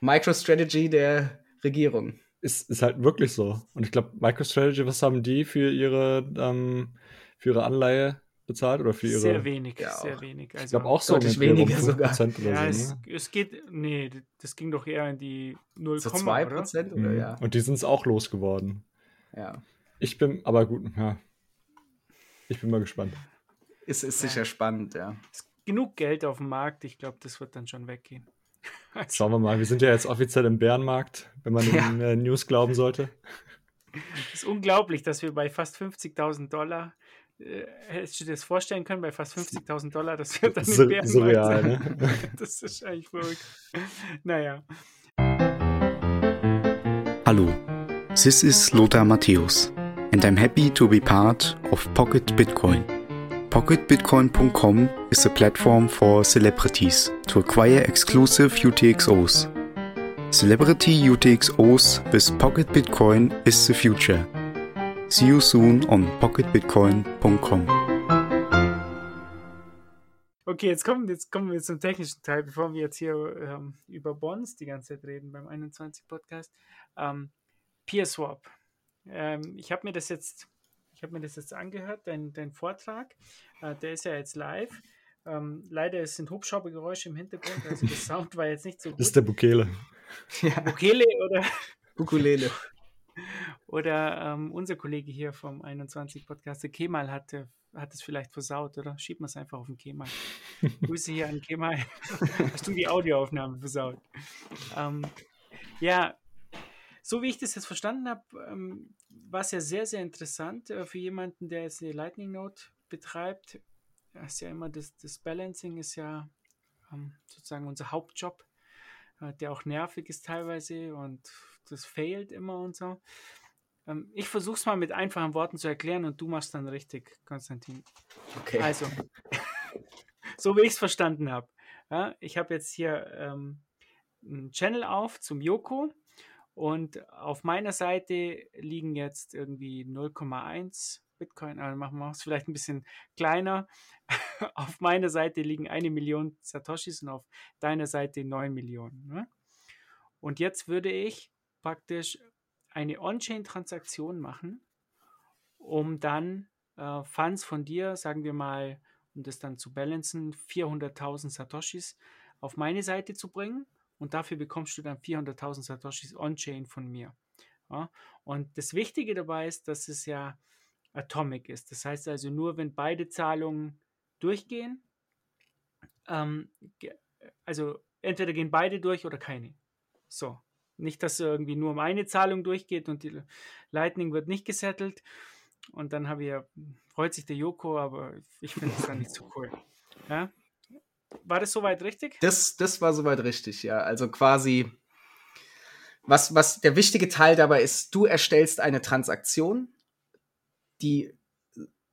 MicroStrategy der Regierung. ist, ist halt wirklich so. Und ich glaube, MicroStrategy, was haben die für ihre, ähm, für ihre Anleihe? Bezahlt oder für ihre. Sehr wenig, Ja, sehr wenig. ich Also, glaube auch so deutlich weniger sogar. 5% oder ja, so. es, Ne? es geht, nee, das ging doch eher in die 0, So oder? 2% oder Mhm. ja. Und die sind es auch losgeworden. ja. Ich bin, aber gut, ja. Ich bin mal gespannt. Ist, ist sicher spannend, ja. Ist genug Geld auf dem Markt, ich glaube, das wird dann schon weggehen. Also, Schauen wir mal. Wir sind ja jetzt offiziell im Bärenmarkt, wenn man Ja. den äh, News glauben sollte. Es ist unglaublich, dass wir bei fast 50.000 Dollar, hättest du dir das vorstellen können, bei fast 50.000 Dollar, dass wir dann Sur im Bärenmarkt surreal, ne? Das ist eigentlich verrückt. Naja, Hello, this is Lothar Matthäus, and I'm happy to be part of Pocket Bitcoin. PocketBitcoin.com is a platform for celebrities to acquire exclusive UTXOs. Celebrity UTXOs with Pocket Bitcoin is the future. See you soon on PocketBitcoin.com. okay, jetzt kommen, jetzt kommen wir zum technischen Teil, bevor wir jetzt hier ähm, über Bonds die ganze Zeit reden beim 21 Podcast. Ähm, PeerSwap. Ähm, ich habe mir das jetzt, ich habe mir das jetzt angehört, dein, dein Vortrag, äh, der ist ja jetzt live. Ähm, leider sind Hubschraubergeräusche im Hintergrund, also der Sound war jetzt nicht so Das ist gut. der Bukele. ja. Bukele oder Ukulele. Oder ähm, unser Kollege hier vom 21 Podcast, der Kemal, hatte, hat es vielleicht versaut, oder? Schieben wir es einfach auf den Kemal. Grüße hier an Kemal. Hast du die Audioaufnahme versaut? Ähm, ja, so wie ich das jetzt verstanden habe, ähm, war es ja sehr, sehr interessant äh, für jemanden, der jetzt eine Lightning Note betreibt. Das ist ja immer das, das Balancing ist ja ähm, sozusagen unser Hauptjob, äh, der auch nervig ist teilweise und das failt immer und so. Ähm, ich versuche es mal mit einfachen Worten zu erklären und du machst dann richtig, Konstantin. Okay. Also, so wie ich es verstanden habe. Ja, ich habe jetzt hier ähm, einen Channel auf zum Yoko und auf meiner Seite liegen jetzt irgendwie 0,1 Bitcoin, also machen wir es vielleicht ein bisschen kleiner. auf meiner Seite liegen eine Million Satoshis und auf deiner Seite 9 Millionen. Ne? Und jetzt würde ich praktisch eine On-Chain-Transaktion machen, um dann äh, Funds von dir, sagen wir mal, um das dann zu balancen, 400.000 Satoshis auf meine Seite zu bringen und dafür bekommst du dann 400.000 Satoshis On-Chain von mir. Ja? Und das Wichtige dabei ist, dass es ja atomic ist. Das heißt also nur, wenn beide Zahlungen durchgehen, ähm, also entweder gehen beide durch oder keine. So. Nicht, dass irgendwie nur um eine Zahlung durchgeht und die Lightning wird nicht gesettelt. Und dann habe ich ja, freut sich der Joko, aber ich finde es dann nicht so cool. Ja? War das soweit richtig? Das, das war soweit richtig, ja. Also quasi, was, was der wichtige Teil dabei ist, du erstellst eine Transaktion, die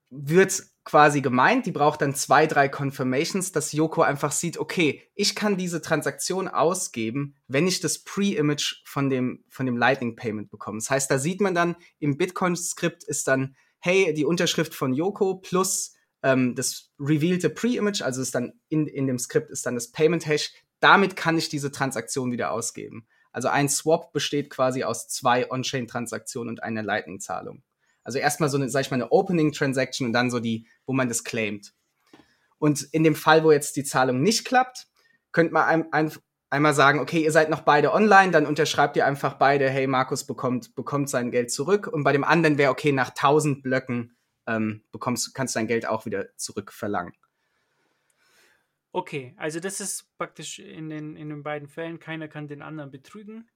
wird quasi gemeint, die braucht dann zwei, drei Confirmations, dass Yoko einfach sieht, okay, ich kann diese Transaktion ausgeben, wenn ich das Pre-Image von dem, von dem Lightning Payment bekomme. Das heißt, da sieht man dann im Bitcoin-Skript ist dann, hey, die Unterschrift von Yoko plus ähm, das revealte Pre-Image, also ist dann in, in dem Skript ist dann das Payment-Hash, damit kann ich diese Transaktion wieder ausgeben. Also ein Swap besteht quasi aus zwei On-Chain-Transaktionen und einer Lightning-Zahlung. Also erstmal so eine, sag ich mal, eine Opening Transaction und dann so die, wo man das claimt. Und in dem Fall, wo jetzt die Zahlung nicht klappt, könnte man ein, ein, einmal sagen, okay, ihr seid noch beide online, dann unterschreibt ihr einfach beide, hey, Markus bekommt, bekommt sein Geld zurück. Und bei dem anderen wäre, okay, nach 1000 Blöcken ähm, bekommst, kannst du dein Geld auch wieder zurückverlangen. Okay, also das ist praktisch in den, in den beiden Fällen, keiner kann den anderen betrügen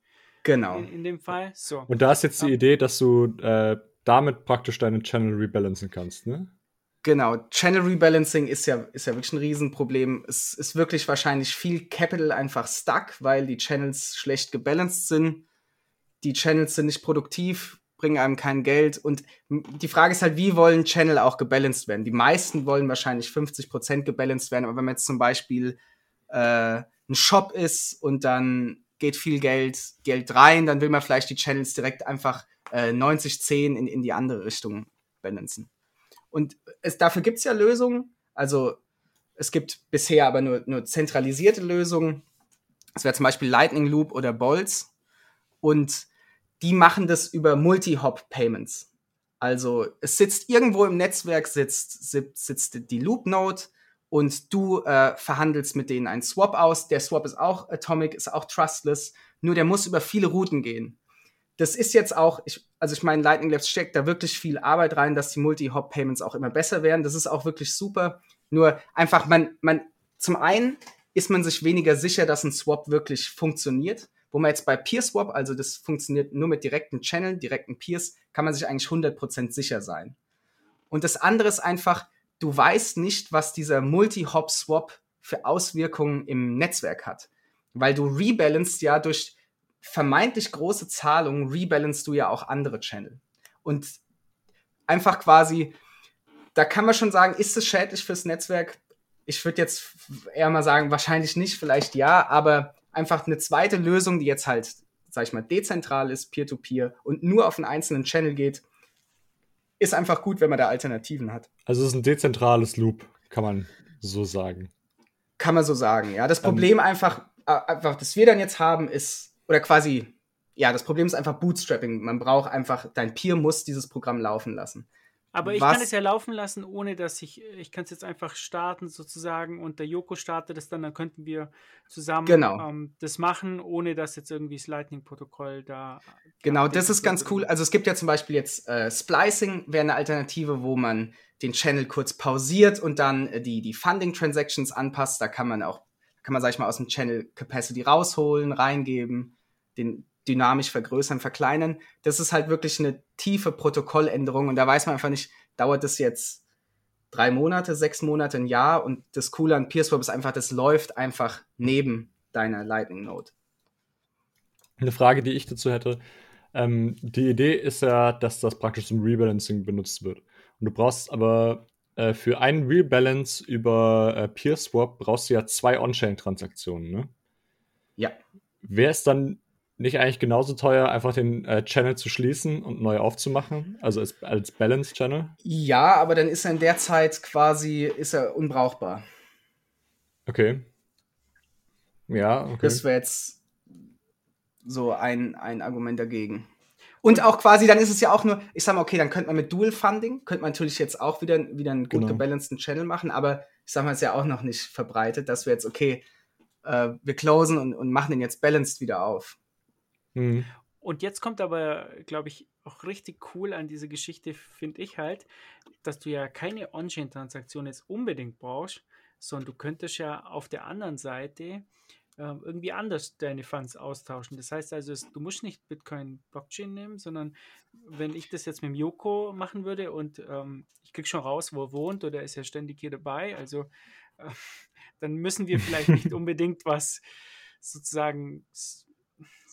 Genau. in, in dem Fall. So. Und da ist jetzt die Ja. Idee, dass du äh, damit praktisch deine Channel rebalancen kannst, ne? Genau, Channel Rebalancing ist ja, ist ja wirklich ein Riesenproblem. Es ist wirklich wahrscheinlich viel Capital einfach stuck, weil die Channels schlecht gebalanced sind. Die Channels sind nicht produktiv, bringen einem kein Geld. Und die Frage ist halt, wie wollen Channel auch gebalanced werden? Die meisten wollen wahrscheinlich 50% gebalanced werden, aber wenn man jetzt zum Beispiel äh, ein Shop ist und dann geht viel Geld, Geld rein, dann will man vielleicht die Channels direkt einfach äh, 90-10 in, in die andere Richtung balancen. Und es, dafür gibt es ja Lösungen. Also es gibt bisher aber nur, nur zentralisierte Lösungen. Das wäre zum Beispiel Lightning Loop oder Bolts. Und die machen das über Multi-Hop-Payments. Also es sitzt irgendwo im Netzwerk, sitzt, sitzt, sitzt die Loop-Node und du äh, verhandelst mit denen einen Swap aus. Der Swap ist auch atomic, ist auch trustless, nur der muss über viele Routen gehen. Das ist jetzt auch, ich, also ich meine, Lightning Labs steckt da wirklich viel Arbeit rein, dass die Multi-Hop-Payments auch immer besser werden. Das ist auch wirklich super. Nur einfach, man, man, zum einen ist man sich weniger sicher, dass ein Swap wirklich funktioniert. Wo man jetzt bei Peer Swap, also das funktioniert nur mit direkten Channel, direkten Peers, kann man sich eigentlich 100% sicher sein. Und das andere ist einfach, du weißt nicht, was dieser Multi-Hop-Swap für Auswirkungen im Netzwerk hat. Weil du rebalanced ja durch vermeintlich große Zahlungen, rebalanced du ja auch andere Channel. Und einfach quasi, da kann man schon sagen, ist es schädlich fürs Netzwerk? Ich würde jetzt eher mal sagen, wahrscheinlich nicht, vielleicht ja, aber einfach eine zweite Lösung, die jetzt halt, sag ich mal, dezentral ist, peer-to-peer -peer, und nur auf einen einzelnen Channel geht, ist einfach gut, wenn man da Alternativen hat. Also es ist ein dezentrales Loop, kann man so sagen. Kann man so sagen, ja. Das Problem um, einfach, äh, einfach, das wir dann jetzt haben, ist, oder quasi, ja, das Problem ist einfach Bootstrapping. Man braucht einfach, dein Peer muss dieses Programm laufen lassen. Aber ich kann es ja laufen lassen, ohne dass ich, ich kann es jetzt einfach starten sozusagen und der Joko startet es dann, dann könnten wir zusammen genau. ähm, das machen, ohne dass jetzt irgendwie das Lightning-Protokoll da. Genau, das ist ganz cool. Also es gibt ja zum Beispiel jetzt äh, Splicing, wäre eine Alternative, wo man den Channel kurz pausiert und dann äh, die, die Funding-Transactions anpasst. Da kann man auch, kann man, sag ich mal, aus dem Channel Capacity rausholen, reingeben, den dynamisch vergrößern, verkleinern. Das ist halt wirklich eine tiefe Protokolländerung und da weiß man einfach nicht, dauert das jetzt drei Monate, sechs Monate, ein Jahr und das Coole an PeerSwap ist einfach, das läuft einfach neben deiner Lightning Node. Eine Frage, die ich dazu hätte. Ähm, die Idee ist ja, dass das praktisch zum Rebalancing benutzt wird. Und du brauchst aber äh, für einen Rebalance über äh, PeerSwap brauchst du ja zwei On-Chain-Transaktionen, ne? Ja. Wer ist dann nicht eigentlich genauso teuer, einfach den äh, Channel zu schließen und neu aufzumachen? Also als, als Balance-Channel? Ja, aber dann ist er in der Zeit quasi ist er unbrauchbar. Okay. Ja, okay. Das wäre jetzt so ein, ein Argument dagegen. Und auch quasi, dann ist es ja auch nur, ich sag mal, okay, dann könnte man mit Dual Funding, könnte man natürlich jetzt auch wieder, wieder einen gut genau. gebalanceden Channel machen, aber ich sag mal, ist ja auch noch nicht verbreitet, dass wir jetzt, okay, äh, wir closen und, und machen den jetzt balanced wieder auf. Mhm. Und jetzt kommt aber, glaube ich, auch richtig cool an diese Geschichte, finde ich halt, dass du ja keine On-Chain-Transaktion jetzt unbedingt brauchst, sondern du könntest ja auf der anderen Seite ähm, irgendwie anders deine Funds austauschen. Das heißt also, du musst nicht Bitcoin Blockchain nehmen, sondern wenn ich das jetzt mit dem Yoko machen würde und ähm, ich kriege schon raus, wo er wohnt oder ist er ständig hier dabei, also äh, dann müssen wir vielleicht nicht unbedingt was sozusagen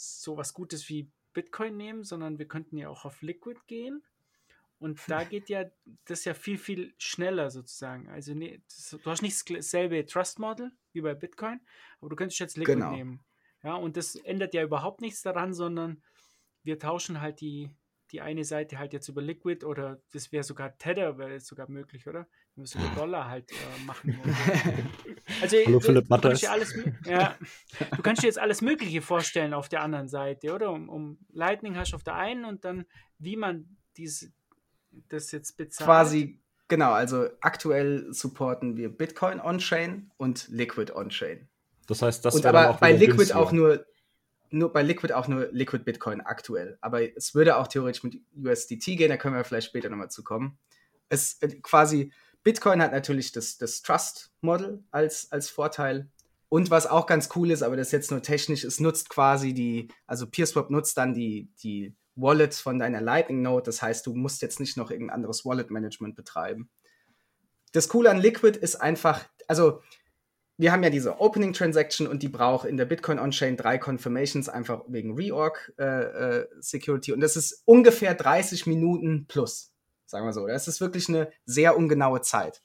so was Gutes wie Bitcoin nehmen, sondern wir könnten ja auch auf Liquid gehen. Und da geht ja das ja viel, viel schneller sozusagen. Also nee, das, du hast nicht dasselbe Trust Model wie bei Bitcoin, aber du könntest jetzt Liquid genau. nehmen. Ja, und das ändert ja überhaupt nichts daran, sondern wir tauschen halt die, die eine Seite halt jetzt über Liquid oder das wäre sogar Tether, wäre jetzt sogar möglich, oder? Wenn wir Dollar halt äh, machen. also, Hallo du, Philipp. Du, kannst ja, du kannst dir jetzt alles Mögliche vorstellen auf der anderen Seite, oder? Um, um Lightning hast du auf der einen und dann, wie man diese, das jetzt bezahlt. Quasi, genau, also aktuell supporten wir Bitcoin on-chain und Liquid on-chain. Das heißt, das und aber bei Liquid günstiger. auch nur nur bei Liquid auch nur Liquid Bitcoin aktuell. Aber es würde auch theoretisch mit USDT gehen, da können wir vielleicht später nochmal zu kommen. Es äh, quasi, Bitcoin hat natürlich das, das Trust-Model als, als Vorteil. Und was auch ganz cool ist, aber das ist jetzt nur technisch, es nutzt quasi die, also PeerSwap nutzt dann die, die Wallets von deiner Lightning Node. Das heißt, du musst jetzt nicht noch irgendein anderes Wallet-Management betreiben. Das Coole an Liquid ist einfach, also wir haben ja diese Opening Transaction und die braucht in der Bitcoin On-Chain drei Confirmations einfach wegen Reorg äh, äh, Security und das ist ungefähr 30 Minuten plus, sagen wir so. Das ist wirklich eine sehr ungenaue Zeit.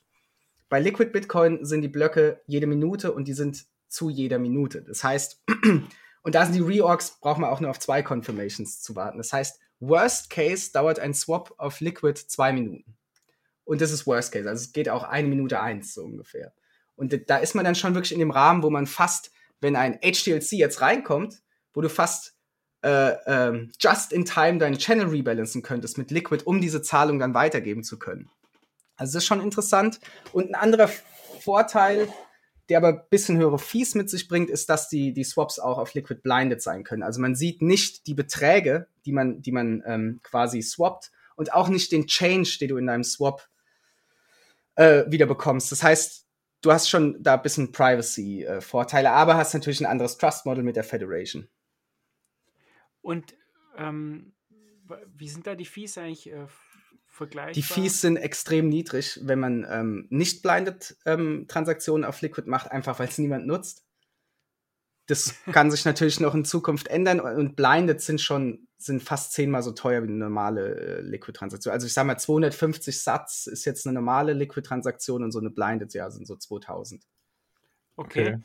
Bei Liquid Bitcoin sind die Blöcke jede Minute und die sind zu jeder Minute. Das heißt, und da sind die Reorgs, braucht man auch nur auf zwei Confirmations zu warten. Das heißt, Worst Case dauert ein Swap auf Liquid zwei Minuten. Und das ist Worst Case. Also es geht auch eine Minute eins so ungefähr. Und da ist man dann schon wirklich in dem Rahmen, wo man fast, wenn ein HTLC jetzt reinkommt, wo du fast äh, ähm, just in time deinen Channel rebalancen könntest mit Liquid, um diese Zahlung dann weitergeben zu können. Also das ist schon interessant. Und ein anderer Vorteil, der aber ein bisschen höhere Fees mit sich bringt, ist, dass die, die Swaps auch auf Liquid blinded sein können. Also man sieht nicht die Beträge, die man, die man ähm, quasi swappt und auch nicht den Change, den du in deinem Swap äh, wieder bekommst. Das heißt, du hast schon da ein bisschen Privacy-Vorteile, aber hast natürlich ein anderes Trust-Model mit der Federation. Und ähm, wie sind da die Fees eigentlich äh, vergleichbar? Die Fees sind extrem niedrig, wenn man ähm, nicht blinded ähm, Transaktionen auf Liquid macht, einfach weil es niemand nutzt. Das kann sich natürlich noch in Zukunft ändern und blinded sind schon sind fast zehnmal so teuer wie eine normale äh, Liquid-Transaktion. Also ich sag mal 250 Satz ist jetzt eine normale Liquid-Transaktion und so eine blinded ja sind so 2000. Okay. okay.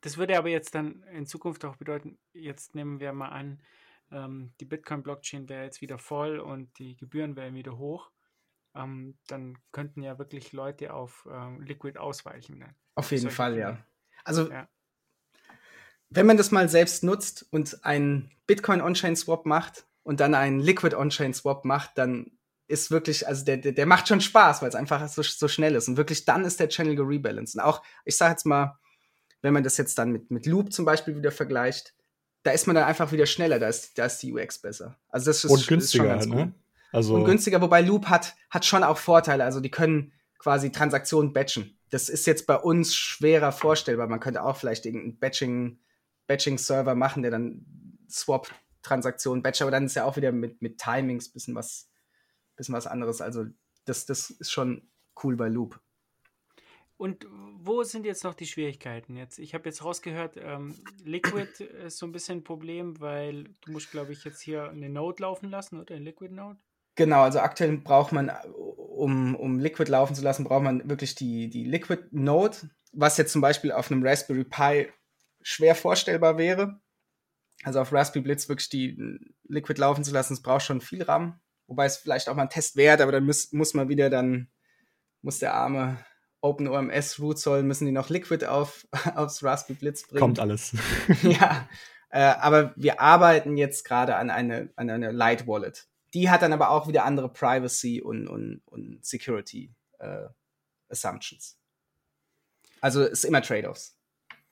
Das würde aber jetzt dann in Zukunft auch bedeuten, jetzt nehmen wir mal an, ähm, die Bitcoin-Blockchain wäre jetzt wieder voll und die Gebühren wären wieder hoch. Ähm, dann könnten ja wirklich Leute auf ähm, Liquid ausweichen. Dann. Auf jeden Fall, Dinge. ja. Also ja. wenn man das mal selbst nutzt und einen Bitcoin On-Chain Swap macht und dann einen Liquid On-Chain Swap macht, dann ist wirklich, also der, der, der macht schon Spaß, weil es einfach so, so schnell ist. Und wirklich dann ist der Channel gerebalanced. Und auch, ich sage jetzt mal, wenn man das jetzt dann mit, mit Loop zum Beispiel wieder vergleicht, da ist man dann einfach wieder schneller, da ist, da ist die UX besser. Also das ist, und günstiger, ist schon ne? Also und günstiger, wobei Loop hat, hat schon auch Vorteile. Also die können quasi Transaktionen batchen. Das ist jetzt bei uns schwerer vorstellbar. Man könnte auch vielleicht irgendeinen Batching, Batching-Server machen, der dann Swap-Transaktionen batcht, aber dann ist ja auch wieder mit, mit Timings bisschen was, bisschen was anderes. Also das, das ist schon cool bei Loop. Und wo sind jetzt noch die Schwierigkeiten? Jetzt, ich habe jetzt rausgehört, ähm, Liquid ist so ein bisschen ein Problem, weil du musst, glaube ich, jetzt hier eine Node laufen lassen oder ein Liquid Node. Genau, also aktuell braucht man, um, um Liquid laufen zu lassen, braucht man wirklich die, die Liquid Node, was jetzt zum Beispiel auf einem Raspberry Pi schwer vorstellbar wäre. Also auf Raspberry Blitz wirklich die Liquid laufen zu lassen, es braucht schon viel RAM. Wobei es vielleicht auch mal ein Test wert, aber dann muss, muss man wieder dann, muss der arme OpenOMS Root soll, müssen die noch Liquid auf, aufs Raspberry Blitz bringen. Kommt alles. ja, äh, aber wir arbeiten jetzt gerade an eine, an eine Light Wallet. Die hat dann aber auch wieder andere Privacy und, und, und Security äh, Assumptions. Also es ist immer Trade-offs.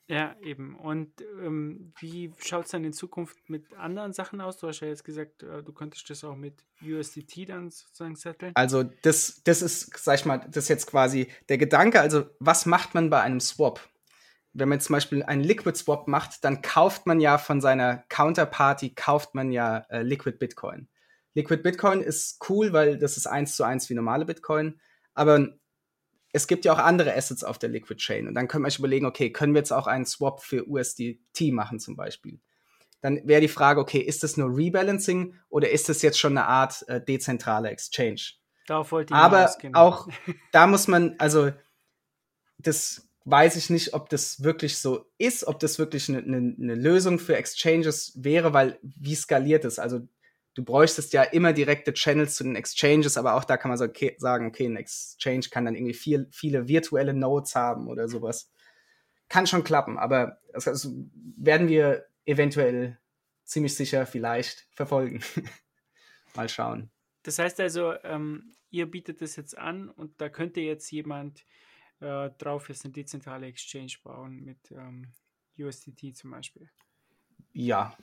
Ja, eben. Und ähm, wie schaut es dann in Zukunft mit anderen Sachen aus? Du hast ja jetzt gesagt, äh, du könntest das auch mit USDT dann sozusagen setteln. Also das, das ist, sag ich mal, das ist jetzt quasi der Gedanke. Also was macht man bei einem Swap? Wenn man zum Beispiel einen Liquid Swap macht, dann kauft man ja von seiner Counterparty, kauft man ja äh, Liquid Bitcoin. Liquid Bitcoin ist cool, weil das ist eins zu eins wie normale Bitcoin. Aber es gibt ja auch andere Assets auf der Liquid Chain. Und dann können wir euch überlegen, okay, können wir jetzt auch einen Swap für USDT machen zum Beispiel? Dann wäre die Frage, okay, ist das nur Rebalancing oder ist das jetzt schon eine Art äh, dezentrale Exchange? Darauf wollte ich Aber auch da muss man, also das weiß ich nicht, ob das wirklich so ist, ob das wirklich eine, eine, eine Lösung für Exchanges wäre, weil wie skaliert es? Also du bräuchtest ja immer direkte Channels zu den Exchanges, aber auch da kann man so okay, sagen, okay, ein Exchange kann dann irgendwie viel, viele virtuelle Nodes haben oder sowas. Kann schon klappen, aber das, das werden wir eventuell ziemlich sicher vielleicht verfolgen. Mal schauen. Das heißt also, ähm, ihr bietet das jetzt an und da könnte jetzt jemand äh, drauf jetzt eine dezentrale Exchange bauen mit ähm, USDT zum Beispiel. Ja.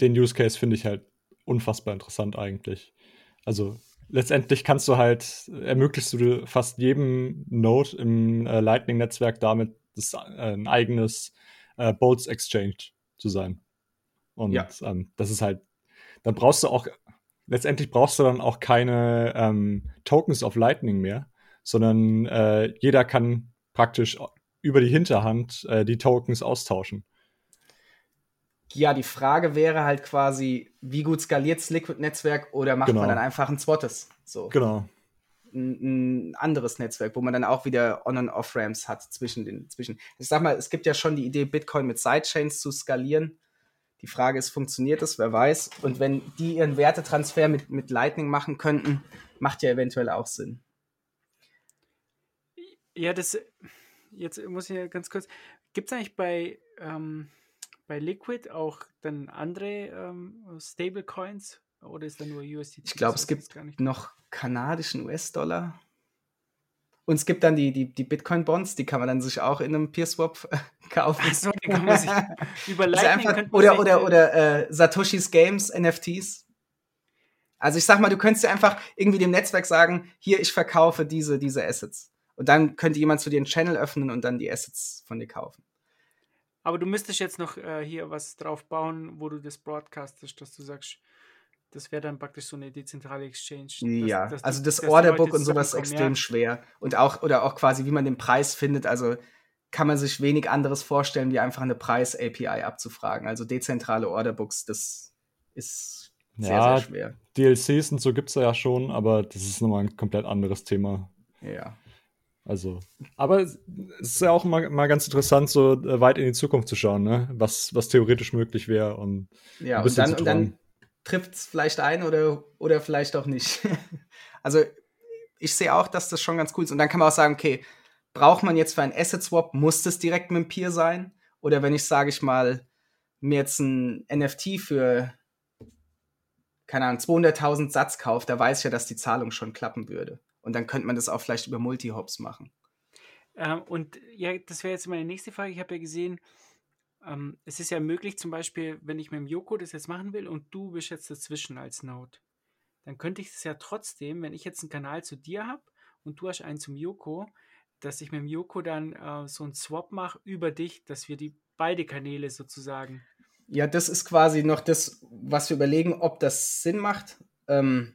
Den Use Case finde ich halt unfassbar interessant eigentlich. Also letztendlich kannst du halt, ermöglichst du fast jedem Node im äh, Lightning-Netzwerk damit das, äh, ein eigenes äh, Bolts Exchange zu sein. Und ja. ähm, das ist halt, dann brauchst du auch, letztendlich brauchst du dann auch keine ähm, Tokens auf Lightning mehr, sondern äh, jeder kann praktisch über die Hinterhand äh, die Tokens austauschen ja, die Frage wäre halt quasi, wie gut skaliert das Liquid-Netzwerk oder macht genau. man dann einfach ein Swottes? So. Genau. Ein, ein, anderes Netzwerk, wo man dann auch wieder On- und Off-Ramps hat zwischen den, zwischen. Ich sag mal, es gibt ja schon die Idee, Bitcoin mit Sidechains zu skalieren. Die Frage ist, funktioniert das? Wer weiß. Und wenn die ihren Wertetransfer mit, mit Lightning machen könnten, macht ja eventuell auch Sinn. Ja, das, jetzt muss ich ja ganz kurz, gibt es eigentlich bei, ähm, bei Liquid auch dann andere ähm, Stablecoins oder ist da nur USDT? Ich glaube, es gibt noch kanadischen US-Dollar. Und es gibt dann die, die, die Bitcoin-Bonds, die kann man dann sich auch in einem Peer-Swap kaufen. Ach so, die kann man sich überleiten. einfach, oder oder, oder äh, Satoshis Games, NFTs. Also ich sag mal, du könntest dir einfach irgendwie dem Netzwerk sagen, hier, ich verkaufe diese, diese Assets. Und dann könnte jemand zu dir einen Channel öffnen und dann die Assets von dir kaufen. Aber du müsstest jetzt noch äh, hier was drauf bauen, wo du das broadcastest, dass du sagst, das wäre dann praktisch so eine dezentrale Exchange. Dass, ja, dass also das Orderbook und sowas ist extrem ja. schwer. Und auch, oder auch quasi, wie man den Preis findet. Also kann man sich wenig anderes vorstellen, wie einfach eine Preis-API abzufragen. Also dezentrale Orderbooks, das ist sehr, ja, sehr schwer. DLCs und so gibt es ja schon, aber das ist nochmal ein komplett anderes Thema. Ja. Also, aber es ist ja auch mal, mal ganz interessant, so äh, weit in die Zukunft zu schauen, ne? was, was theoretisch möglich wäre. Und ja, und dann, dann trifft es vielleicht ein oder, oder vielleicht auch nicht. also, ich sehe auch, dass das schon ganz cool ist. Und dann kann man auch sagen, okay, braucht man jetzt für einen Asset Swap, muss das direkt mit dem Peer sein? Oder wenn ich, sage ich mal, mir jetzt ein NFT für, keine Ahnung, 200.000 Satz kaufe, da weiß ich ja, dass die Zahlung schon klappen würde. Und dann könnte man das auch vielleicht über Multi-Hops machen. Ähm, und ja, das wäre jetzt meine nächste Frage. Ich habe ja gesehen, ähm, es ist ja möglich, zum Beispiel, wenn ich mit dem Yoko das jetzt machen will und du bist jetzt dazwischen als Node, dann könnte ich das ja trotzdem, wenn ich jetzt einen Kanal zu dir habe und du hast einen zum Yoko, dass ich mit dem Yoko dann äh, so einen Swap mache über dich, dass wir die beide Kanäle sozusagen. Ja, das ist quasi noch das, was wir überlegen, ob das Sinn macht. Ähm,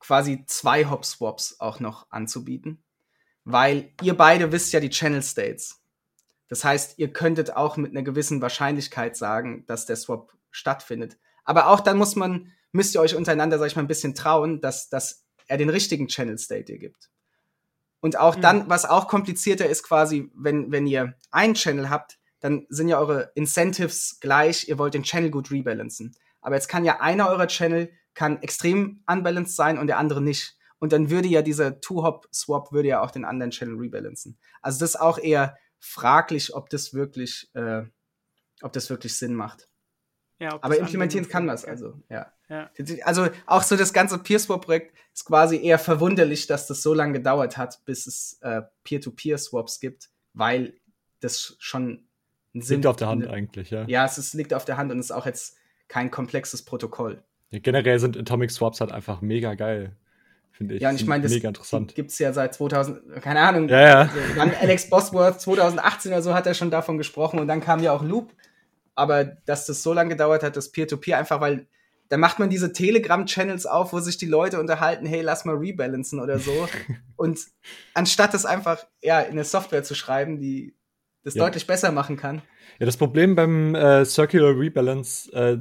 quasi zwei Hop-Swaps auch noch anzubieten, weil ihr beide wisst ja die Channel States. Das heißt, ihr könntet auch mit einer gewissen Wahrscheinlichkeit sagen, dass der Swap stattfindet. Aber auch dann muss man, müsst ihr euch untereinander, sag ich mal, ein bisschen trauen, dass, dass er den richtigen Channel State dir gibt. Und auch mhm. dann, was auch komplizierter ist, quasi, wenn, wenn ihr einen Channel habt, dann sind ja eure Incentives gleich, ihr wollt den Channel gut rebalancen. Aber jetzt kann ja einer eurer Channel kann extrem unbalanced sein und der andere nicht. Und dann würde ja dieser Two-Hop-Swap würde ja auch den anderen Channel rebalancen. Also das ist auch eher fraglich, ob das wirklich, äh, ob das wirklich Sinn macht. Ja, Aber implementieren kann man es, also, ja. ja. Also auch so das ganze Peer-Swap-Projekt ist quasi eher verwunderlich, dass das so lange gedauert hat, bis es äh, Peer-to-Peer-Swaps gibt, weil das schon ein Sinn liegt auf der Hand eigentlich, ja. Ja, es ist, liegt auf der Hand und ist auch jetzt kein komplexes Protokoll. Ja, generell sind Atomic Swaps halt einfach mega geil. Finde ich. Ja, und ich meine, das mega interessant. gibt's ja seit 2000, keine Ahnung. Ja, ja. Dann Alex Bosworth 2018 oder so hat er schon davon gesprochen und dann kam ja auch Loop. Aber dass das so lange gedauert hat, das Peer-to-Peer, -Peer, einfach weil da macht man diese Telegram-Channels auf, wo sich die Leute unterhalten, hey, lass mal rebalancen oder so. und anstatt das einfach ja, in eine Software zu schreiben, die das ja. deutlich besser machen kann. Ja, das Problem beim äh, Circular Rebalance, äh,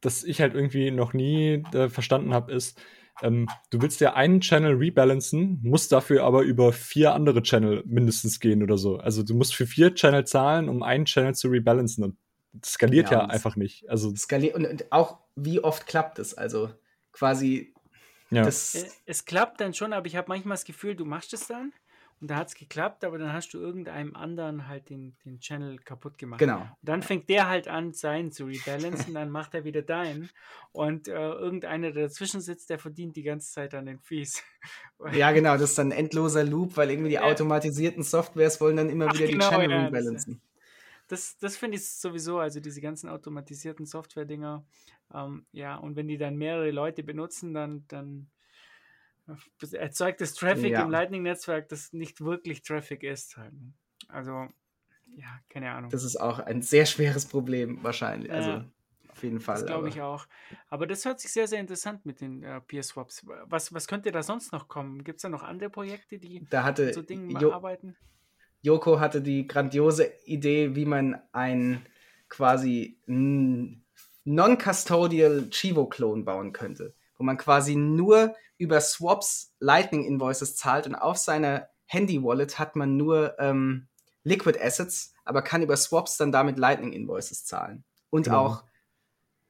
das ich halt irgendwie noch nie äh, verstanden habe, ist, ähm, du willst ja einen Channel rebalancen, musst dafür aber über vier andere Channel mindestens gehen oder so. Also du musst für vier Channel zahlen, um einen Channel zu rebalancen. Und das skaliert ja, ja einfach nicht. Also skaliert und, und auch wie oft klappt es? Also quasi ja. Das äh, es klappt dann schon, aber ich habe manchmal das Gefühl, du machst es dann und da hat es geklappt, aber dann hast du irgendeinem anderen halt den, den Channel kaputt gemacht. Genau. Und dann fängt der halt an, seinen zu rebalancen, dann macht er wieder deinen. Und äh, irgendeiner, der dazwischen sitzt, der verdient die ganze Zeit an den Fees. ja, genau, das ist dann ein endloser Loop, weil irgendwie die ja. automatisierten Softwares wollen dann immer Ach, wieder genau, die Channel ja, rebalancen. Das, das finde ich sowieso, also diese ganzen automatisierten Software-Dinger. Ähm, ja, und wenn die dann mehrere Leute benutzen, dann, dann erzeugt das Traffic ja. im Lightning-Netzwerk, das nicht wirklich Traffic ist. Halt. Ne? Also, ja, keine Ahnung. Das ist auch ein sehr schweres Problem, wahrscheinlich. Ja. Also, auf jeden Fall. Das glaube ich auch. Aber das hört sich sehr, sehr interessant mit den äh, Peer-Swaps. Was, was könnte da sonst noch kommen? Gibt es da noch andere Projekte, die da hatte so Dingen jo arbeiten? Joko hatte die grandiose Idee, wie man ein quasi non-custodial Chivo-Klon bauen könnte. Wo man quasi nur über Swaps Lightning Invoices zahlt und auf seiner Handy Wallet hat man nur ähm, Liquid Assets, aber kann über Swaps dann damit Lightning Invoices zahlen. Und genau. auch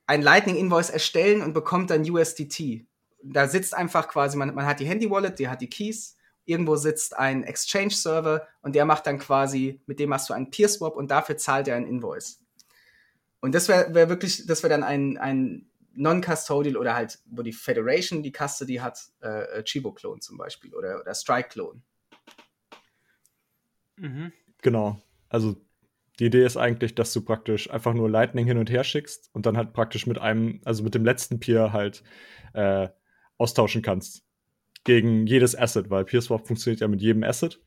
ein Lightning Invoice erstellen und bekommt dann USDT. Da sitzt einfach quasi, man, man hat die Handy Wallet, die hat die Keys, irgendwo sitzt ein Exchange Server und der macht dann quasi, mit dem machst du einen Peer Swap und dafür zahlt er ein Invoice. Und das wäre wär wirklich, das wäre dann ein, ein Non-Custodial oder halt, wo die Federation die Custody hat, äh, Chivo-Klon zum Beispiel oder, oder Strike-Klon. Mhm. Genau. Also die Idee ist eigentlich, dass du praktisch einfach nur Lightning hin und her schickst und dann halt praktisch mit einem, also mit dem letzten Peer halt äh, austauschen kannst. Gegen jedes Asset, weil PeerSwap funktioniert ja mit jedem Asset.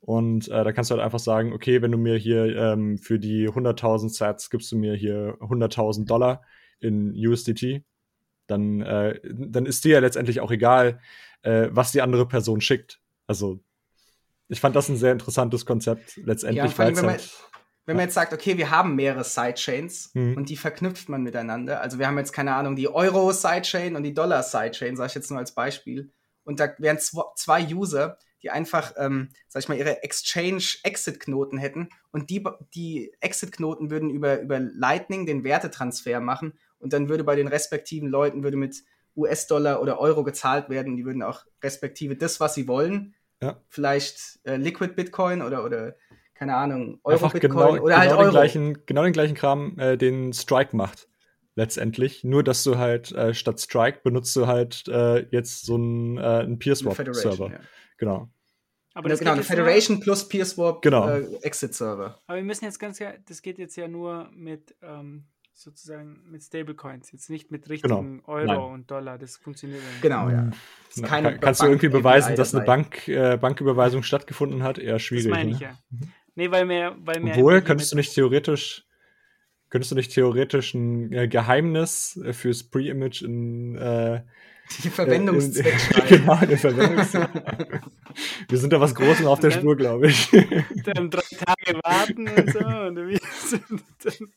Und äh, da kannst du halt einfach sagen, okay, wenn du mir hier ähm, für die 100.000 Sats gibst du mir hier 100.000 Dollar in USDT, dann, äh, dann ist dir ja letztendlich auch egal, äh, was die andere Person schickt. Also ich fand das ein sehr interessantes Konzept letztendlich. Ja, allem, wenn man, halt, wenn man jetzt sagt, okay, wir haben mehrere Sidechains Mhm. und die verknüpft man miteinander. Also wir haben jetzt keine Ahnung, die Euro-Sidechain und die Dollar-Sidechain, sage ich jetzt nur als Beispiel. Und da wären zwei User, die einfach, ähm, sag ich mal, ihre Exchange-Exit-Knoten hätten und die, die Exit-Knoten würden über, über Lightning den Wertetransfer machen und dann würde bei den respektiven Leuten würde mit US-Dollar oder Euro gezahlt werden. Die würden auch respektive das, was sie wollen, Ja. vielleicht äh, Liquid Bitcoin oder, oder keine Ahnung, einfach Euro-Bitcoin genau, oder genau, halt den Euro. gleichen, genau den gleichen Kram, äh, den Strike macht. Letztendlich. Nur, dass du halt äh, statt Strike benutzt du halt äh, jetzt so einen, äh, einen Eine PeerSwap-Server. Ja. Genau. Aber Ja, das genau, eine nur- Federation plus PeerSwap Genau. äh, Exit-Server. Aber wir müssen jetzt ganz klar, das geht jetzt ja nur mit ähm, sozusagen mit Stablecoins, jetzt nicht mit richtigen Euro Genau. Nein. und Dollar. Das funktioniert ja nicht. Genau, ja. Mhm. Ist Na, keine kann, kannst du Bank- irgendwie beweisen, API dass eine. Bank, äh, Banküberweisung stattgefunden hat? Eher Das schwierig. meine ich ne? ja. Nee, weil mir, weil mir Obwohl, könntest du nicht theoretisch, könntest du nicht theoretisch ein äh, Geheimnis äh, fürs Pre-Image in äh, Die Verwendungszweck äh, in, schreiben. genau, den Verwendungszweck. Wir sind da was Großes auf der dann- Spur, glaube ich. dann drei Tage warten und so. Und dann,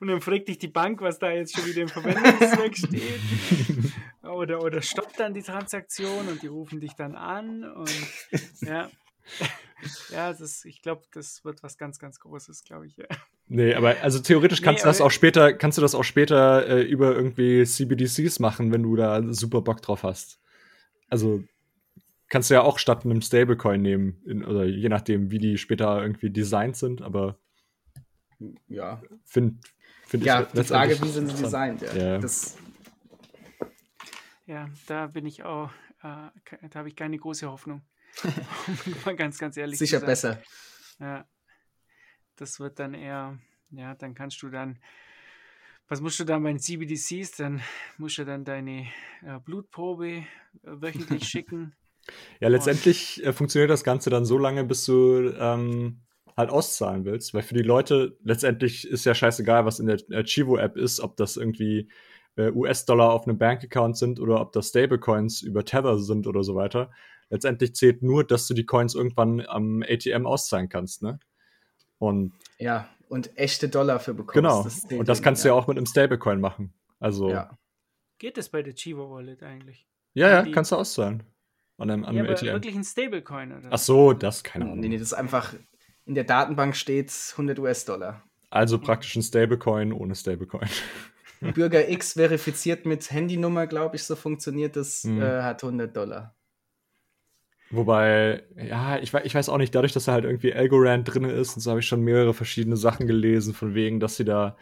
und dann, fragt dich die Bank, was da jetzt schon wieder im Verwendungszweck steht. Oder, oder stoppt dann die Transaktion und die rufen dich dann an. Und ja. Ja, das, ich glaube, das wird was ganz, ganz Großes, glaube ich. Ja. Nee, aber also theoretisch Nee, kannst du das auch später, kannst du das auch später äh, über irgendwie CBDCs machen, wenn du da super Bock drauf hast. Also kannst du ja auch statt einem Stablecoin nehmen, in, oder je nachdem, wie die später irgendwie designt sind, aber Ja, finde find ja ich die Frage, wie sind sie designt? Ja. Ja. Das, Ja, da bin ich auch, äh, da habe ich keine große Hoffnung. Um mal ganz, ganz ehrlich sicher zu sein. besser. Ja. Das wird dann eher, ja, dann kannst du dann, was musst du dann bei den CBDCs? Dann musst du dann deine äh, Blutprobe äh, wöchentlich schicken. Ja, letztendlich äh, funktioniert das Ganze dann so lange, bis du ähm, halt auszahlen willst, weil für die Leute letztendlich ist ja scheißegal, was in der äh, Chivo-App ist, ob das irgendwie äh, US-Dollar auf einem Bankaccount sind oder ob das Stablecoins über Tether sind oder so weiter. Letztendlich zählt nur, dass du die Coins irgendwann am ATM auszahlen kannst, ne? Und Ja, und echte Dollar für bekommst. genau. zählt Und das kannst du ja auch mit einem Stablecoin machen. Also, ja, Ja. Geht das bei der Chivo Wallet eigentlich? ja, Die- kannst du auszahlen. An einem, an ja, einem aber ATM. wirklich ein Stablecoin, oder? Ach so, das, keine Ahnung. Nee, nee, das ist einfach, in der Datenbank steht 100 US-Dollar. Also praktisch ein Stablecoin ohne Stablecoin. Bürger X verifiziert mit Handynummer, glaube ich, so funktioniert das, Mhm. äh, hat 100 Dollar. Wobei, ja, ich, ich weiß auch nicht, dadurch, dass da halt irgendwie Algorand drin ist, und so habe ich schon mehrere verschiedene Sachen gelesen, von wegen, dass sie da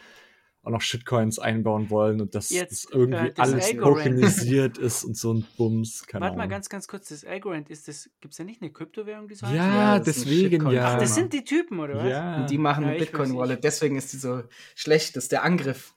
auch noch Shitcoins einbauen wollen und dass Jetzt, das irgendwie äh, das alles Algorand. tokenisiert ist und so ein Bums. Keine Warte mal Ahnung. ganz, ganz kurz, das Algorand, ist das, gibt es ja nicht eine Kryptowährung, die so heißt? ja, Ja, deswegen ja. Ach, das sind die Typen, oder was? ja. Und die machen Ja, eine Bitcoin-Wallet, deswegen ist die so schlecht, das ist der Angriff.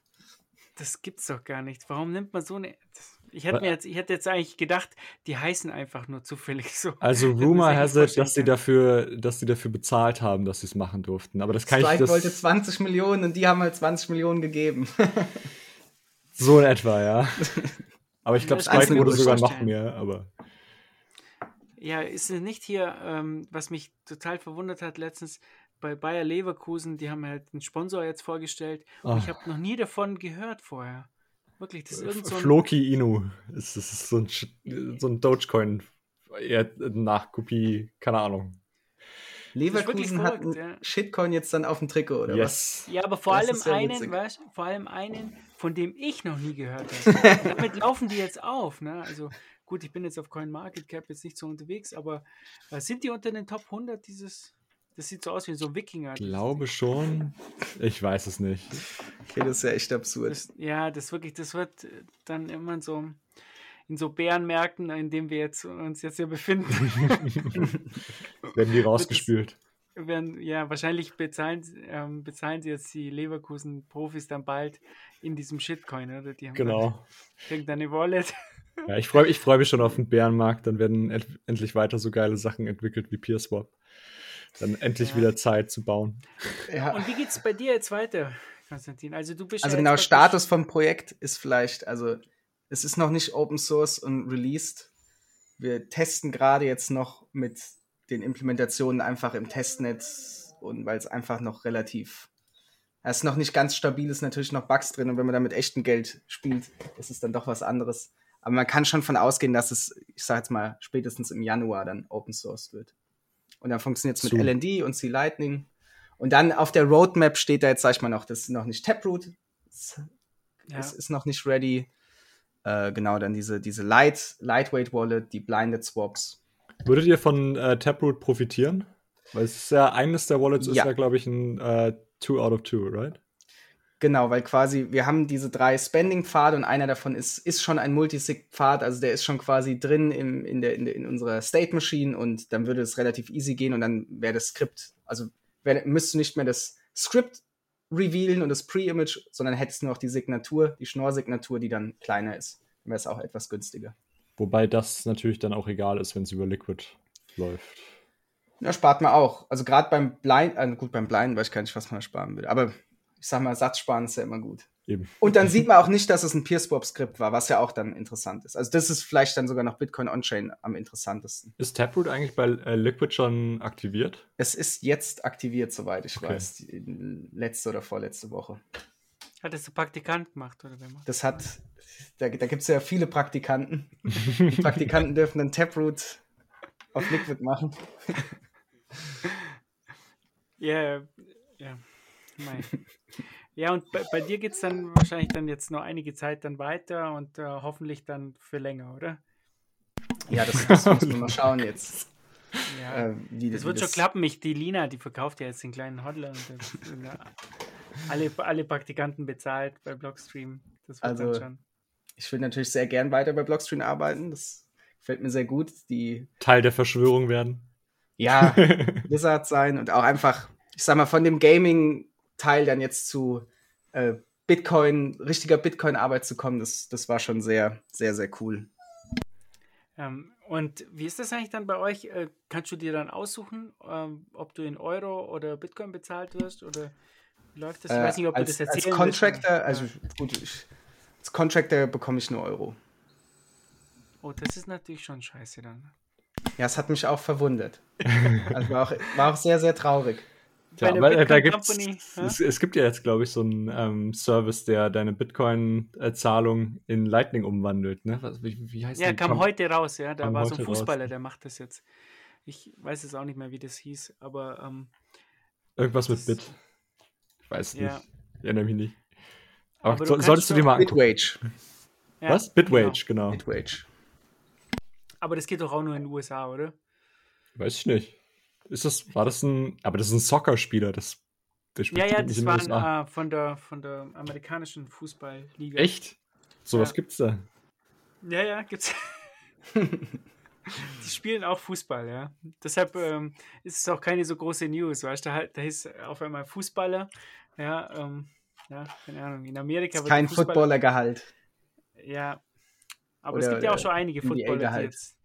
Das gibt's doch gar nicht. Warum nimmt man so eine. Das- Ich hätte mir jetzt, ich hätte jetzt eigentlich gedacht, die heißen einfach nur zufällig so. Also Rumor has it, dass sie dafür, dass sie dafür bezahlt haben, dass sie es machen durften. Aber das kann ich Strike das wollte 20 Millionen und die haben halt 20 Millionen gegeben. so in etwa, ja. Aber ich glaube, ich Strike wurde sogar noch mehr. Aber Ja, ist es nicht hier, ähm, was mich total verwundert hat letztens bei Bayer Leverkusen, die haben halt einen Sponsor jetzt vorgestellt und ich Ah. habe noch nie davon gehört vorher. Wirklich, das ist irgend so ein. Floki Inu. Es ist, so ein, so ein Dogecoin. Eher Nachkopie, keine Ahnung. Leverkusen hat einen ja. Shitcoin jetzt dann auf dem Trikot, oder was? Yes. Ja, aber vor Das allem ja einen, witzig. weißt, vor allem einen, von dem ich noch nie gehört habe. Damit laufen die jetzt auf, ne? Also gut, ich bin jetzt auf CoinMarketCap jetzt nicht so unterwegs, aber äh, sind die unter den Top 100 dieses Das sieht so aus wie so ein Wikinger. Ich glaube schon. Ich weiß es nicht. Okay, das ist ja echt absurd. Das, ja, das wirklich, das wird dann immer so in so Bärenmärkten, in denen wir jetzt uns jetzt hier befinden. Werden die rausgespült. werden, ja, wahrscheinlich bezahlen, ähm, bezahlen sie jetzt die Leverkusen-Profis dann bald in diesem Shitcoin, oder? Die haben Genau. Kriegen dann eine Wallet. Ja, ich freue ich freu mich schon auf den Bärenmarkt. Dann werden endlich weiter so geile Sachen entwickelt wie PeerSwap. Dann endlich Ja. wieder Zeit zu bauen. Ja. Und wie geht's bei dir jetzt weiter, Konstantin? Also du bist Also ja genau, Status vom Projekt ist vielleicht, also es ist noch nicht Open Source und released. Wir testen gerade jetzt noch mit den Implementationen einfach im Testnet und weil es einfach noch relativ, es ist noch nicht ganz stabil, ist natürlich noch Bugs drin und wenn man da mit echtem Geld spielt, ist es dann doch was anderes. Aber man kann schon von ausgehen, dass es, ich sage jetzt mal, spätestens im Januar dann Open Source wird. Und dann funktioniert es mit. LND und C Lightning. Und dann auf der Roadmap steht da jetzt, sag ich mal noch, das ist noch nicht Taproot. Es ja. es ist noch nicht ready. Äh, genau, dann diese, diese Light, Lightweight Wallet, die Blinded Swaps. Würdet ihr von äh, Taproot profitieren? Weil es ist ja eines der Wallets ist Ja. ja, glaube ich, ein äh, Two out of Two, right? Genau, weil quasi wir haben diese drei Spending-Pfade und einer davon ist, ist schon ein Multisig-Pfad, also der ist schon quasi drin im, in, der, in, der, in unserer State Machine und dann würde es relativ easy gehen und dann wäre das Skript, also wär, müsste nicht mehr das Skript revealen und das Pre-Image, sondern hättest nur noch die Signatur, die Schnorr-Signatur, die dann kleiner ist. Dann wäre es auch etwas günstiger. Wobei das natürlich dann auch egal ist, wenn es über Liquid läuft. Ja, spart man auch. Also gerade beim Blind, äh, gut, beim Blind weiß ich gar nicht, was man sparen würde. Aber ich sag mal, Satz sparen ist ja immer gut. Eben. Und dann sieht man auch nicht, dass es ein PeerSwap-Skript war, was ja auch dann interessant ist. Also das ist vielleicht dann sogar noch Bitcoin On-Chain am interessantesten. Ist Taproot eigentlich bei äh, Liquid schon aktiviert? Es ist jetzt aktiviert, soweit ich Okay. weiß, die letzte oder vorletzte Woche. Hat das der Praktikant gemacht, oder wer macht? Das hat, da, da gibt es ja viele Praktikanten. Die Praktikanten dürfen dann Taproot auf Liquid machen. Ja, ja. Mei. Ja, und bei, bei dir geht es dann wahrscheinlich dann jetzt noch einige Zeit dann weiter und äh, hoffentlich dann für länger, oder? Ja, das, das muss man mal schauen jetzt. Ja. Äh, wie, das wie wird schon klappen. Mich, die Lina, die verkauft ja jetzt den kleinen Hodler und das, alle, alle Praktikanten bezahlt bei Blockstream. Das wird Also- dann schon. Ich würde natürlich sehr gern weiter bei Blockstream arbeiten. Das gefällt mir sehr gut. Die Teil der Verschwörung werden? ja, Wizard sein und auch einfach, ich sag mal, von dem Gaming-Teil dann jetzt zu äh, Bitcoin, richtiger Bitcoin-Arbeit zu kommen, das, das war schon sehr, sehr, sehr cool. Ähm, und wie ist das eigentlich dann bei euch? Äh, kannst du dir dann aussuchen, ähm, ob du in Euro oder Bitcoin bezahlt wirst? Oder wie läuft das? Ich Äh, weiß nicht, ob als, du das als erzählen Contractor, willst. also gut, ich, als Contractor bekomme ich nur Euro. Oh, das ist natürlich schon scheiße dann. Ja, es hat mich auch verwundert. Also war auch, war auch sehr, sehr traurig. Einer aber äh, da gibt's, Company, ja? es, es gibt ja jetzt, glaube ich, so einen ähm, Service, der deine Bitcoin-Zahlung in Lightning umwandelt. Ne? Was, wie, wie heißt Ja, der? kam heute raus, ja. Da war so ein heute raus. Fußballer, der macht das jetzt. Ich weiß es auch nicht mehr, wie das hieß, aber ähm, Irgendwas mit Bit. Ich weiß Ja. nicht. Ich erinnere mich nicht. Aber, Aber du so, kannst solltest du dir mal angucken. Bitwage. ja, Was? Bitwage, genau. Bitwage. Aber das geht doch auch nur in den USA, oder? Weiß ich nicht. Ist das, war das ein, aber das ist ein Soccer-Spieler, das, der spielt Ja, ja, nicht das waren äh, von, der, von der amerikanischen Fußballliga. Echt? Sowas Ja. gibt's da. Ja, ja, gibt's. Die spielen auch Fußball, ja. Deshalb ähm, ist es auch keine so große News, weißt du, da, halt- da ist auf einmal Fußballer, ja, ähm, ja, keine Ahnung, in Amerika Ist wird kein Footballergehalt. Ja, aber es Oder, gibt ja auch äh, schon einige Footballer, die jetzt,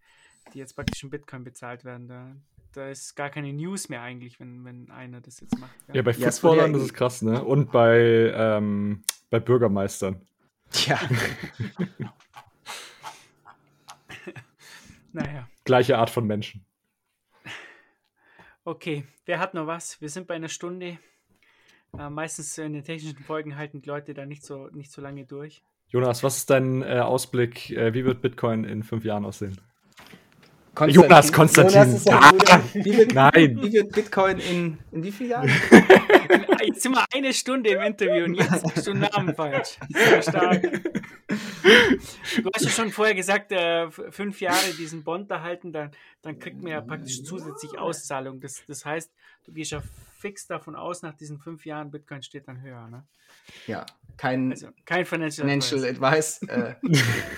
die jetzt praktisch in Bitcoin bezahlt werden. Da, da ist gar keine News mehr eigentlich, wenn, wenn einer das jetzt macht. Ja, bei Ja, es wurde ja Footballern, das ist krass, ne? Und bei, ähm, bei Bürgermeistern. Ja, Naja, Gleiche Art von Menschen. okay. Wer hat noch was? Wir sind bei einer Stunde. Äh, meistens in den technischen Folgen halten die Leute da nicht so, nicht so lange durch. Jonas, was ist dein äh, Ausblick? Äh, wie wird Bitcoin in fünf Jahren aussehen? Jonas Konstantin. Jonas ist ja guter. Wie wird, Nein. Wie wird Bitcoin in, in wie vielen Jahren? Jetzt sind wir eine Stunde im Interview und jetzt sagst du einen Namen falsch. Ja stark. Du hast ja schon vorher gesagt, äh, fünf Jahre diesen Bond erhalten, dann, dann kriegt man ja praktisch zusätzlich Auszahlung. Das, das heißt, du gehst ja fix davon aus, nach diesen fünf Jahren Bitcoin steht dann höher. Ne? Ja, kein Also kein Financial, Financial Advice. Advice.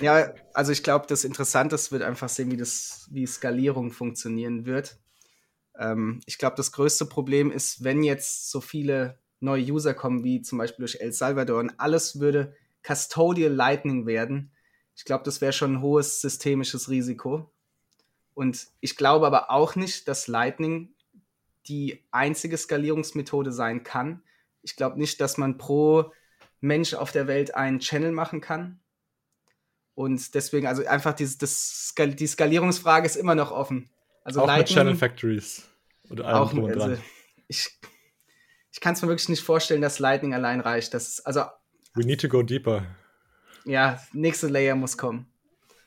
Äh, ja, also ich glaube, das Interessanteste wird einfach sehen, wie das, wie Skalierung funktionieren wird. Ähm, ich glaube, das größte Problem ist, wenn jetzt so viele neue User kommen, wie zum Beispiel durch El Salvador, und alles würde Custodial Lightning werden. Ich glaube, das wäre schon ein hohes systemisches Risiko. Und ich glaube aber auch nicht, dass Lightning die einzige Skalierungsmethode sein kann. Ich glaube nicht, dass man pro Mensch auf der Welt einen Channel machen kann. Und deswegen, also einfach dieses, das, die Skalierungsfrage ist immer noch offen. Also auch mit Lightning- Channel Factories. Und allem auch und also, ich ich kann es mir wirklich nicht vorstellen, dass Lightning allein reicht. Das, also We need to go deeper. ja, nächste Layer muss kommen.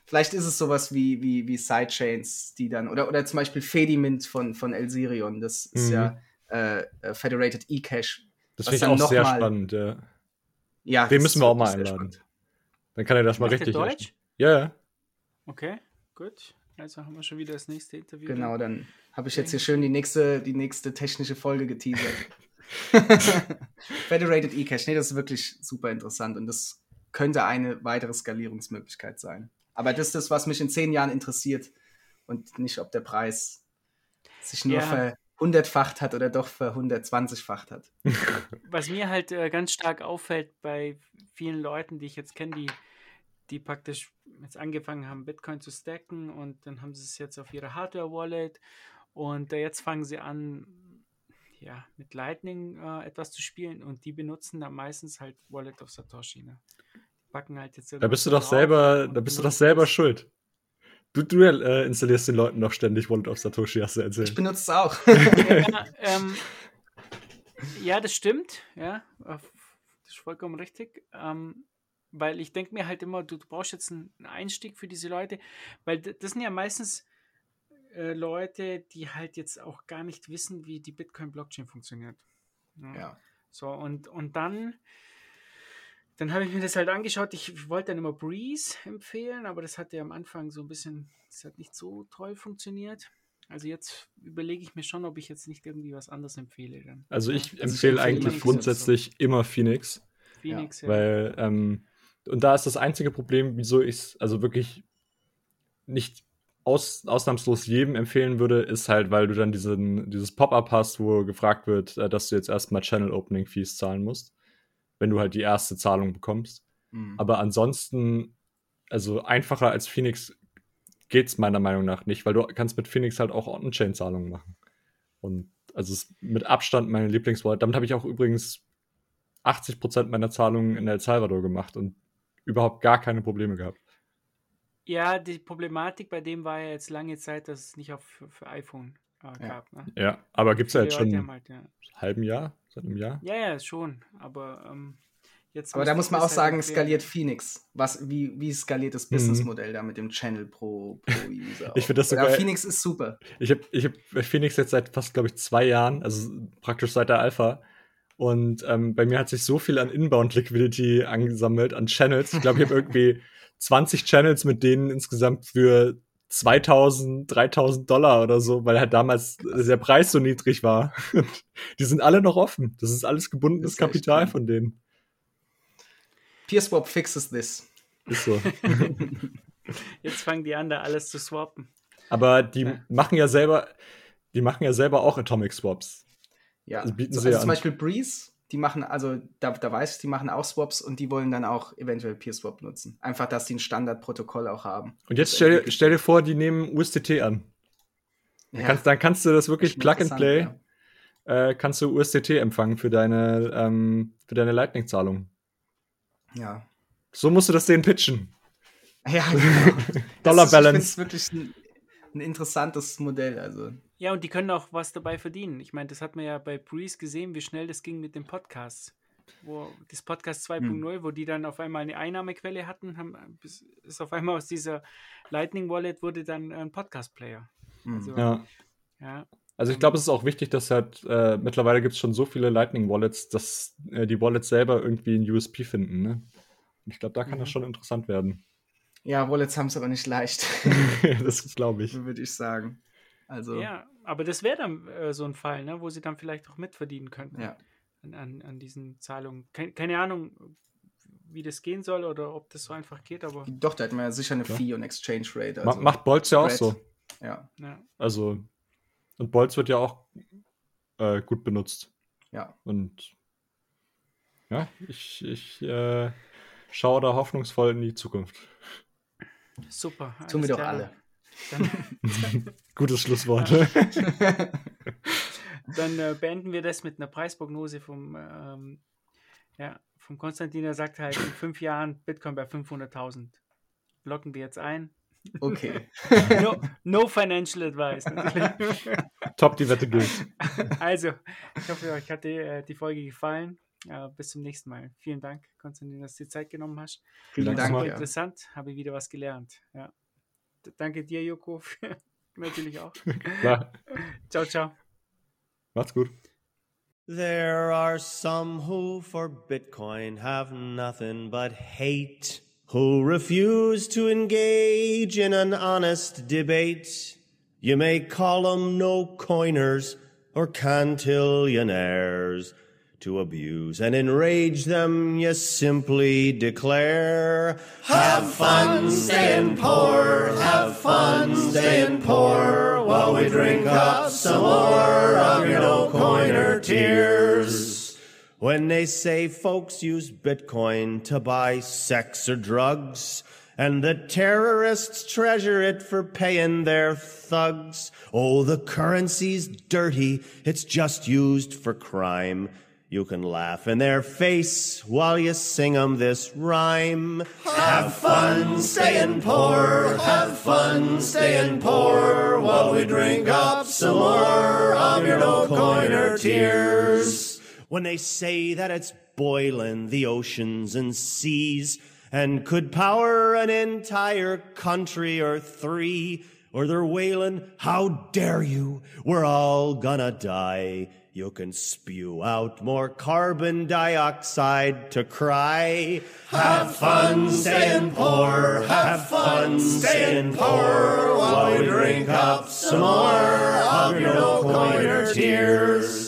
Vielleicht ist es sowas wie, wie, wie Sidechains, die dann, oder, oder zum Beispiel Fedimint von, von Elsirion, das ist Mhm. ja äh, äh, Federated eCash. Das finde ich auch sehr mal- spannend. Ja. Ja, Den müssen wir auch mal einladen. spannend. Dann kann er das mal Macht richtig. Deutsch? Ja, ja. Okay, gut. Also haben wir schon wieder das nächste Interview. Genau, dann habe ich jetzt hier schön die nächste, die nächste technische Folge geteasert. Federated eCash, nee, das ist wirklich super interessant und das könnte eine weitere Skalierungsmöglichkeit sein. Aber das ist das, was mich in zehn Jahren interessiert und nicht, ob der Preis sich nur Ja. Verhundertfacht hat oder doch verhundertzwanzigfacht hat. Was mir halt äh, ganz stark auffällt bei vielen Leuten, die ich jetzt kenne, die, die praktisch jetzt angefangen haben, Bitcoin zu stacken und dann haben sie es jetzt auf ihre Hardware-Wallet und äh, jetzt fangen sie an, ja, mit Lightning äh, etwas zu spielen und die benutzen dann meistens halt Wallet of Satoshi. Ne? Die packen halt jetzt Da bist du doch selber, da bist du doch selber schuld. Du, du äh, installierst den Leuten noch ständig Wallet of Satoshi, hast du Ich erzählt. benutze es auch. Ja, ähm, ja, das stimmt. Ja, das ist vollkommen richtig. Ähm, weil ich denke mir halt immer, du, du brauchst jetzt einen Einstieg für diese Leute, weil das sind ja meistens äh, Leute, die halt jetzt auch gar nicht wissen, wie die Bitcoin-Blockchain funktioniert. ja. So, und, und dann, dann habe ich mir das halt angeschaut. Ich wollte dann immer Breeze empfehlen, aber das hat ja am Anfang so ein bisschen, das hat nicht so toll funktioniert. Also jetzt überlege ich mir schon, ob ich jetzt nicht irgendwie was anderes empfehle. Dann. Also Ja. ich ich empfehle empfehle eigentlich Phoenix grundsätzlich immer Phoenix, Phoenix, ja. weil ähm, und da ist das einzige Problem, wieso ich es also wirklich nicht aus, ausnahmslos jedem empfehlen würde, ist halt, weil du dann diesen, dieses Pop-up hast, wo gefragt wird, äh, dass du jetzt erstmal Channel Opening Fees zahlen musst, wenn du halt die erste Zahlung bekommst. Mhm. Aber ansonsten, also einfacher als Phoenix geht's meiner Meinung nach nicht, weil du kannst mit Phoenix halt auch On-Chain-Zahlungen machen. Und also es ist mit Abstand meine Lieblingswallet. Damit habe ich auch übrigens 80% meiner Zahlungen in El Salvador gemacht und überhaupt gar keine Probleme gehabt. ja, die Problematik bei dem war ja jetzt lange Zeit, dass es nicht auf für, für iPhone gab. Ne? Ja, aber gibt's ja Viele jetzt schon haben halt, ja. ein halben Jahr, seit einem Jahr. ja, ja, schon. Aber ähm, jetzt. Aber da muss man auch sagen, skaliert Phoenix. Was, wie, wie skaliert das Businessmodell da mit dem Channel pro, pro User? Mhm. Ich finde das so Aber geil. Phoenix ist super. Ich habe ich hab bei Phoenix jetzt seit fast, glaube ich, zwei Jahren, also praktisch seit der Alpha. Und ähm, bei mir hat sich so viel an Inbound-Liquidity angesammelt, an Channels. Ich glaube, ich habe irgendwie 20 Channels mit denen insgesamt für 2000, 3000 Dollar oder so, weil halt damals der Preis so niedrig war. Die sind alle noch offen. Das ist alles gebundenes ist Kapital von denen. PeerSwap fixes this. Ist so. Jetzt fangen die an, da alles zu swappen. Aber die Ja. machen ja selber, die machen ja selber auch Atomic Swaps. Ja. Also bieten sie also ja zum an. Beispiel Breeze, die machen, also da, da weiß ich, die machen auch Swaps und die wollen dann auch eventuell PeerSwap nutzen. Einfach, dass die ein Standardprotokoll auch haben. Und jetzt stell, stell dir vor, die nehmen USDT an. Dann, Ja, kannst, dann kannst du das wirklich Plug and Play, ja. äh, kannst du USDT empfangen für deine, ähm, für deine Lightning-Zahlung. Ja. So musst du das denen pitchen. Ja, genau. Dollar Das ist- Balance. Ich finde es wirklich ein, ein interessantes Modell. Also, Ja, und die können auch was dabei verdienen. Ich meine, das hat man ja bei Breeze gesehen, wie schnell das ging mit dem Podcast. Wo das Podcast 2.0, wo die dann auf einmal eine Einnahmequelle hatten, haben, bis- ist auf einmal aus dieser Lightning Wallet wurde dann ein Podcast-Player. Mhm. Also, Ja. ja. Also ich glaube, es ist auch wichtig, dass halt äh, mittlerweile gibt es schon so viele Lightning Wallets, dass äh, die Wallets selber irgendwie ein USP finden. Ne? Und ich glaube, da kann das Mhm. schon interessant werden. Ja, Wallets haben es aber nicht leicht, das glaube ich. würde ich sagen. Also, ja, aber das wäre dann äh, so ein Fall, ne, wo sie dann vielleicht auch mitverdienen könnten ja. an, an, an diesen Zahlungen. Keine, keine Ahnung, wie das gehen soll oder ob das so einfach geht, aber Doch, da hat man ja sicher eine Ja. Fee und Exchange Rate. Also, macht Bolz ja auch so. Ja, ja. Also, und Bolz wird ja auch äh, gut benutzt. ja. Und ja, ich, ich äh, schaue da hoffnungsvoll in die Zukunft. super. Tun wir doch alle. Dann, Gutes Schlusswort. dann äh, beenden wir das mit einer Preisprognose vom, ähm, ja, vom Konstantin. Er sagt halt in fünf Jahren Bitcoin bei 500.000. Locken wir jetzt ein. Okay. No, no financial advice. natürlich. Top, die Wette gilt. Also, ich hoffe, euch hat die, äh, die Folge gefallen. Äh, bis zum nächsten Mal. Vielen Dank, Konstantin, dass du dir Zeit genommen hast. Vielen Dank nochmal. Ja. Interessant, habe ich wieder was gelernt. Ja. D danke dir, Joko, für, natürlich auch. Klar. Ciao, ciao. Macht's gut. There are some who for Bitcoin have nothing but hate, who refuse to engage in an honest debate. You may call them no coiners or cantillionaires. To abuse and enrage them, you simply declare, Have fun staying poor, have fun staying poor, while we drink up some more of your no coiner tears. When they say folks use Bitcoin to buy sex or drugs, and the terrorists treasure it for paying their thugs. Oh, the currency's dirty, it's just used for crime. You can laugh in their face while you sing 'em this rhyme. Have fun staying poor, have fun staying poor, while we drink up some more of your no coiner tears. When they say that it's boiling the oceans and seas, and could power an entire country or three, or they're wailing, how dare you, we're all gonna die. You can spew out more carbon dioxide to cry. Have fun staying poor, have fun staying poor, while we drink up some more of your no coiner tears.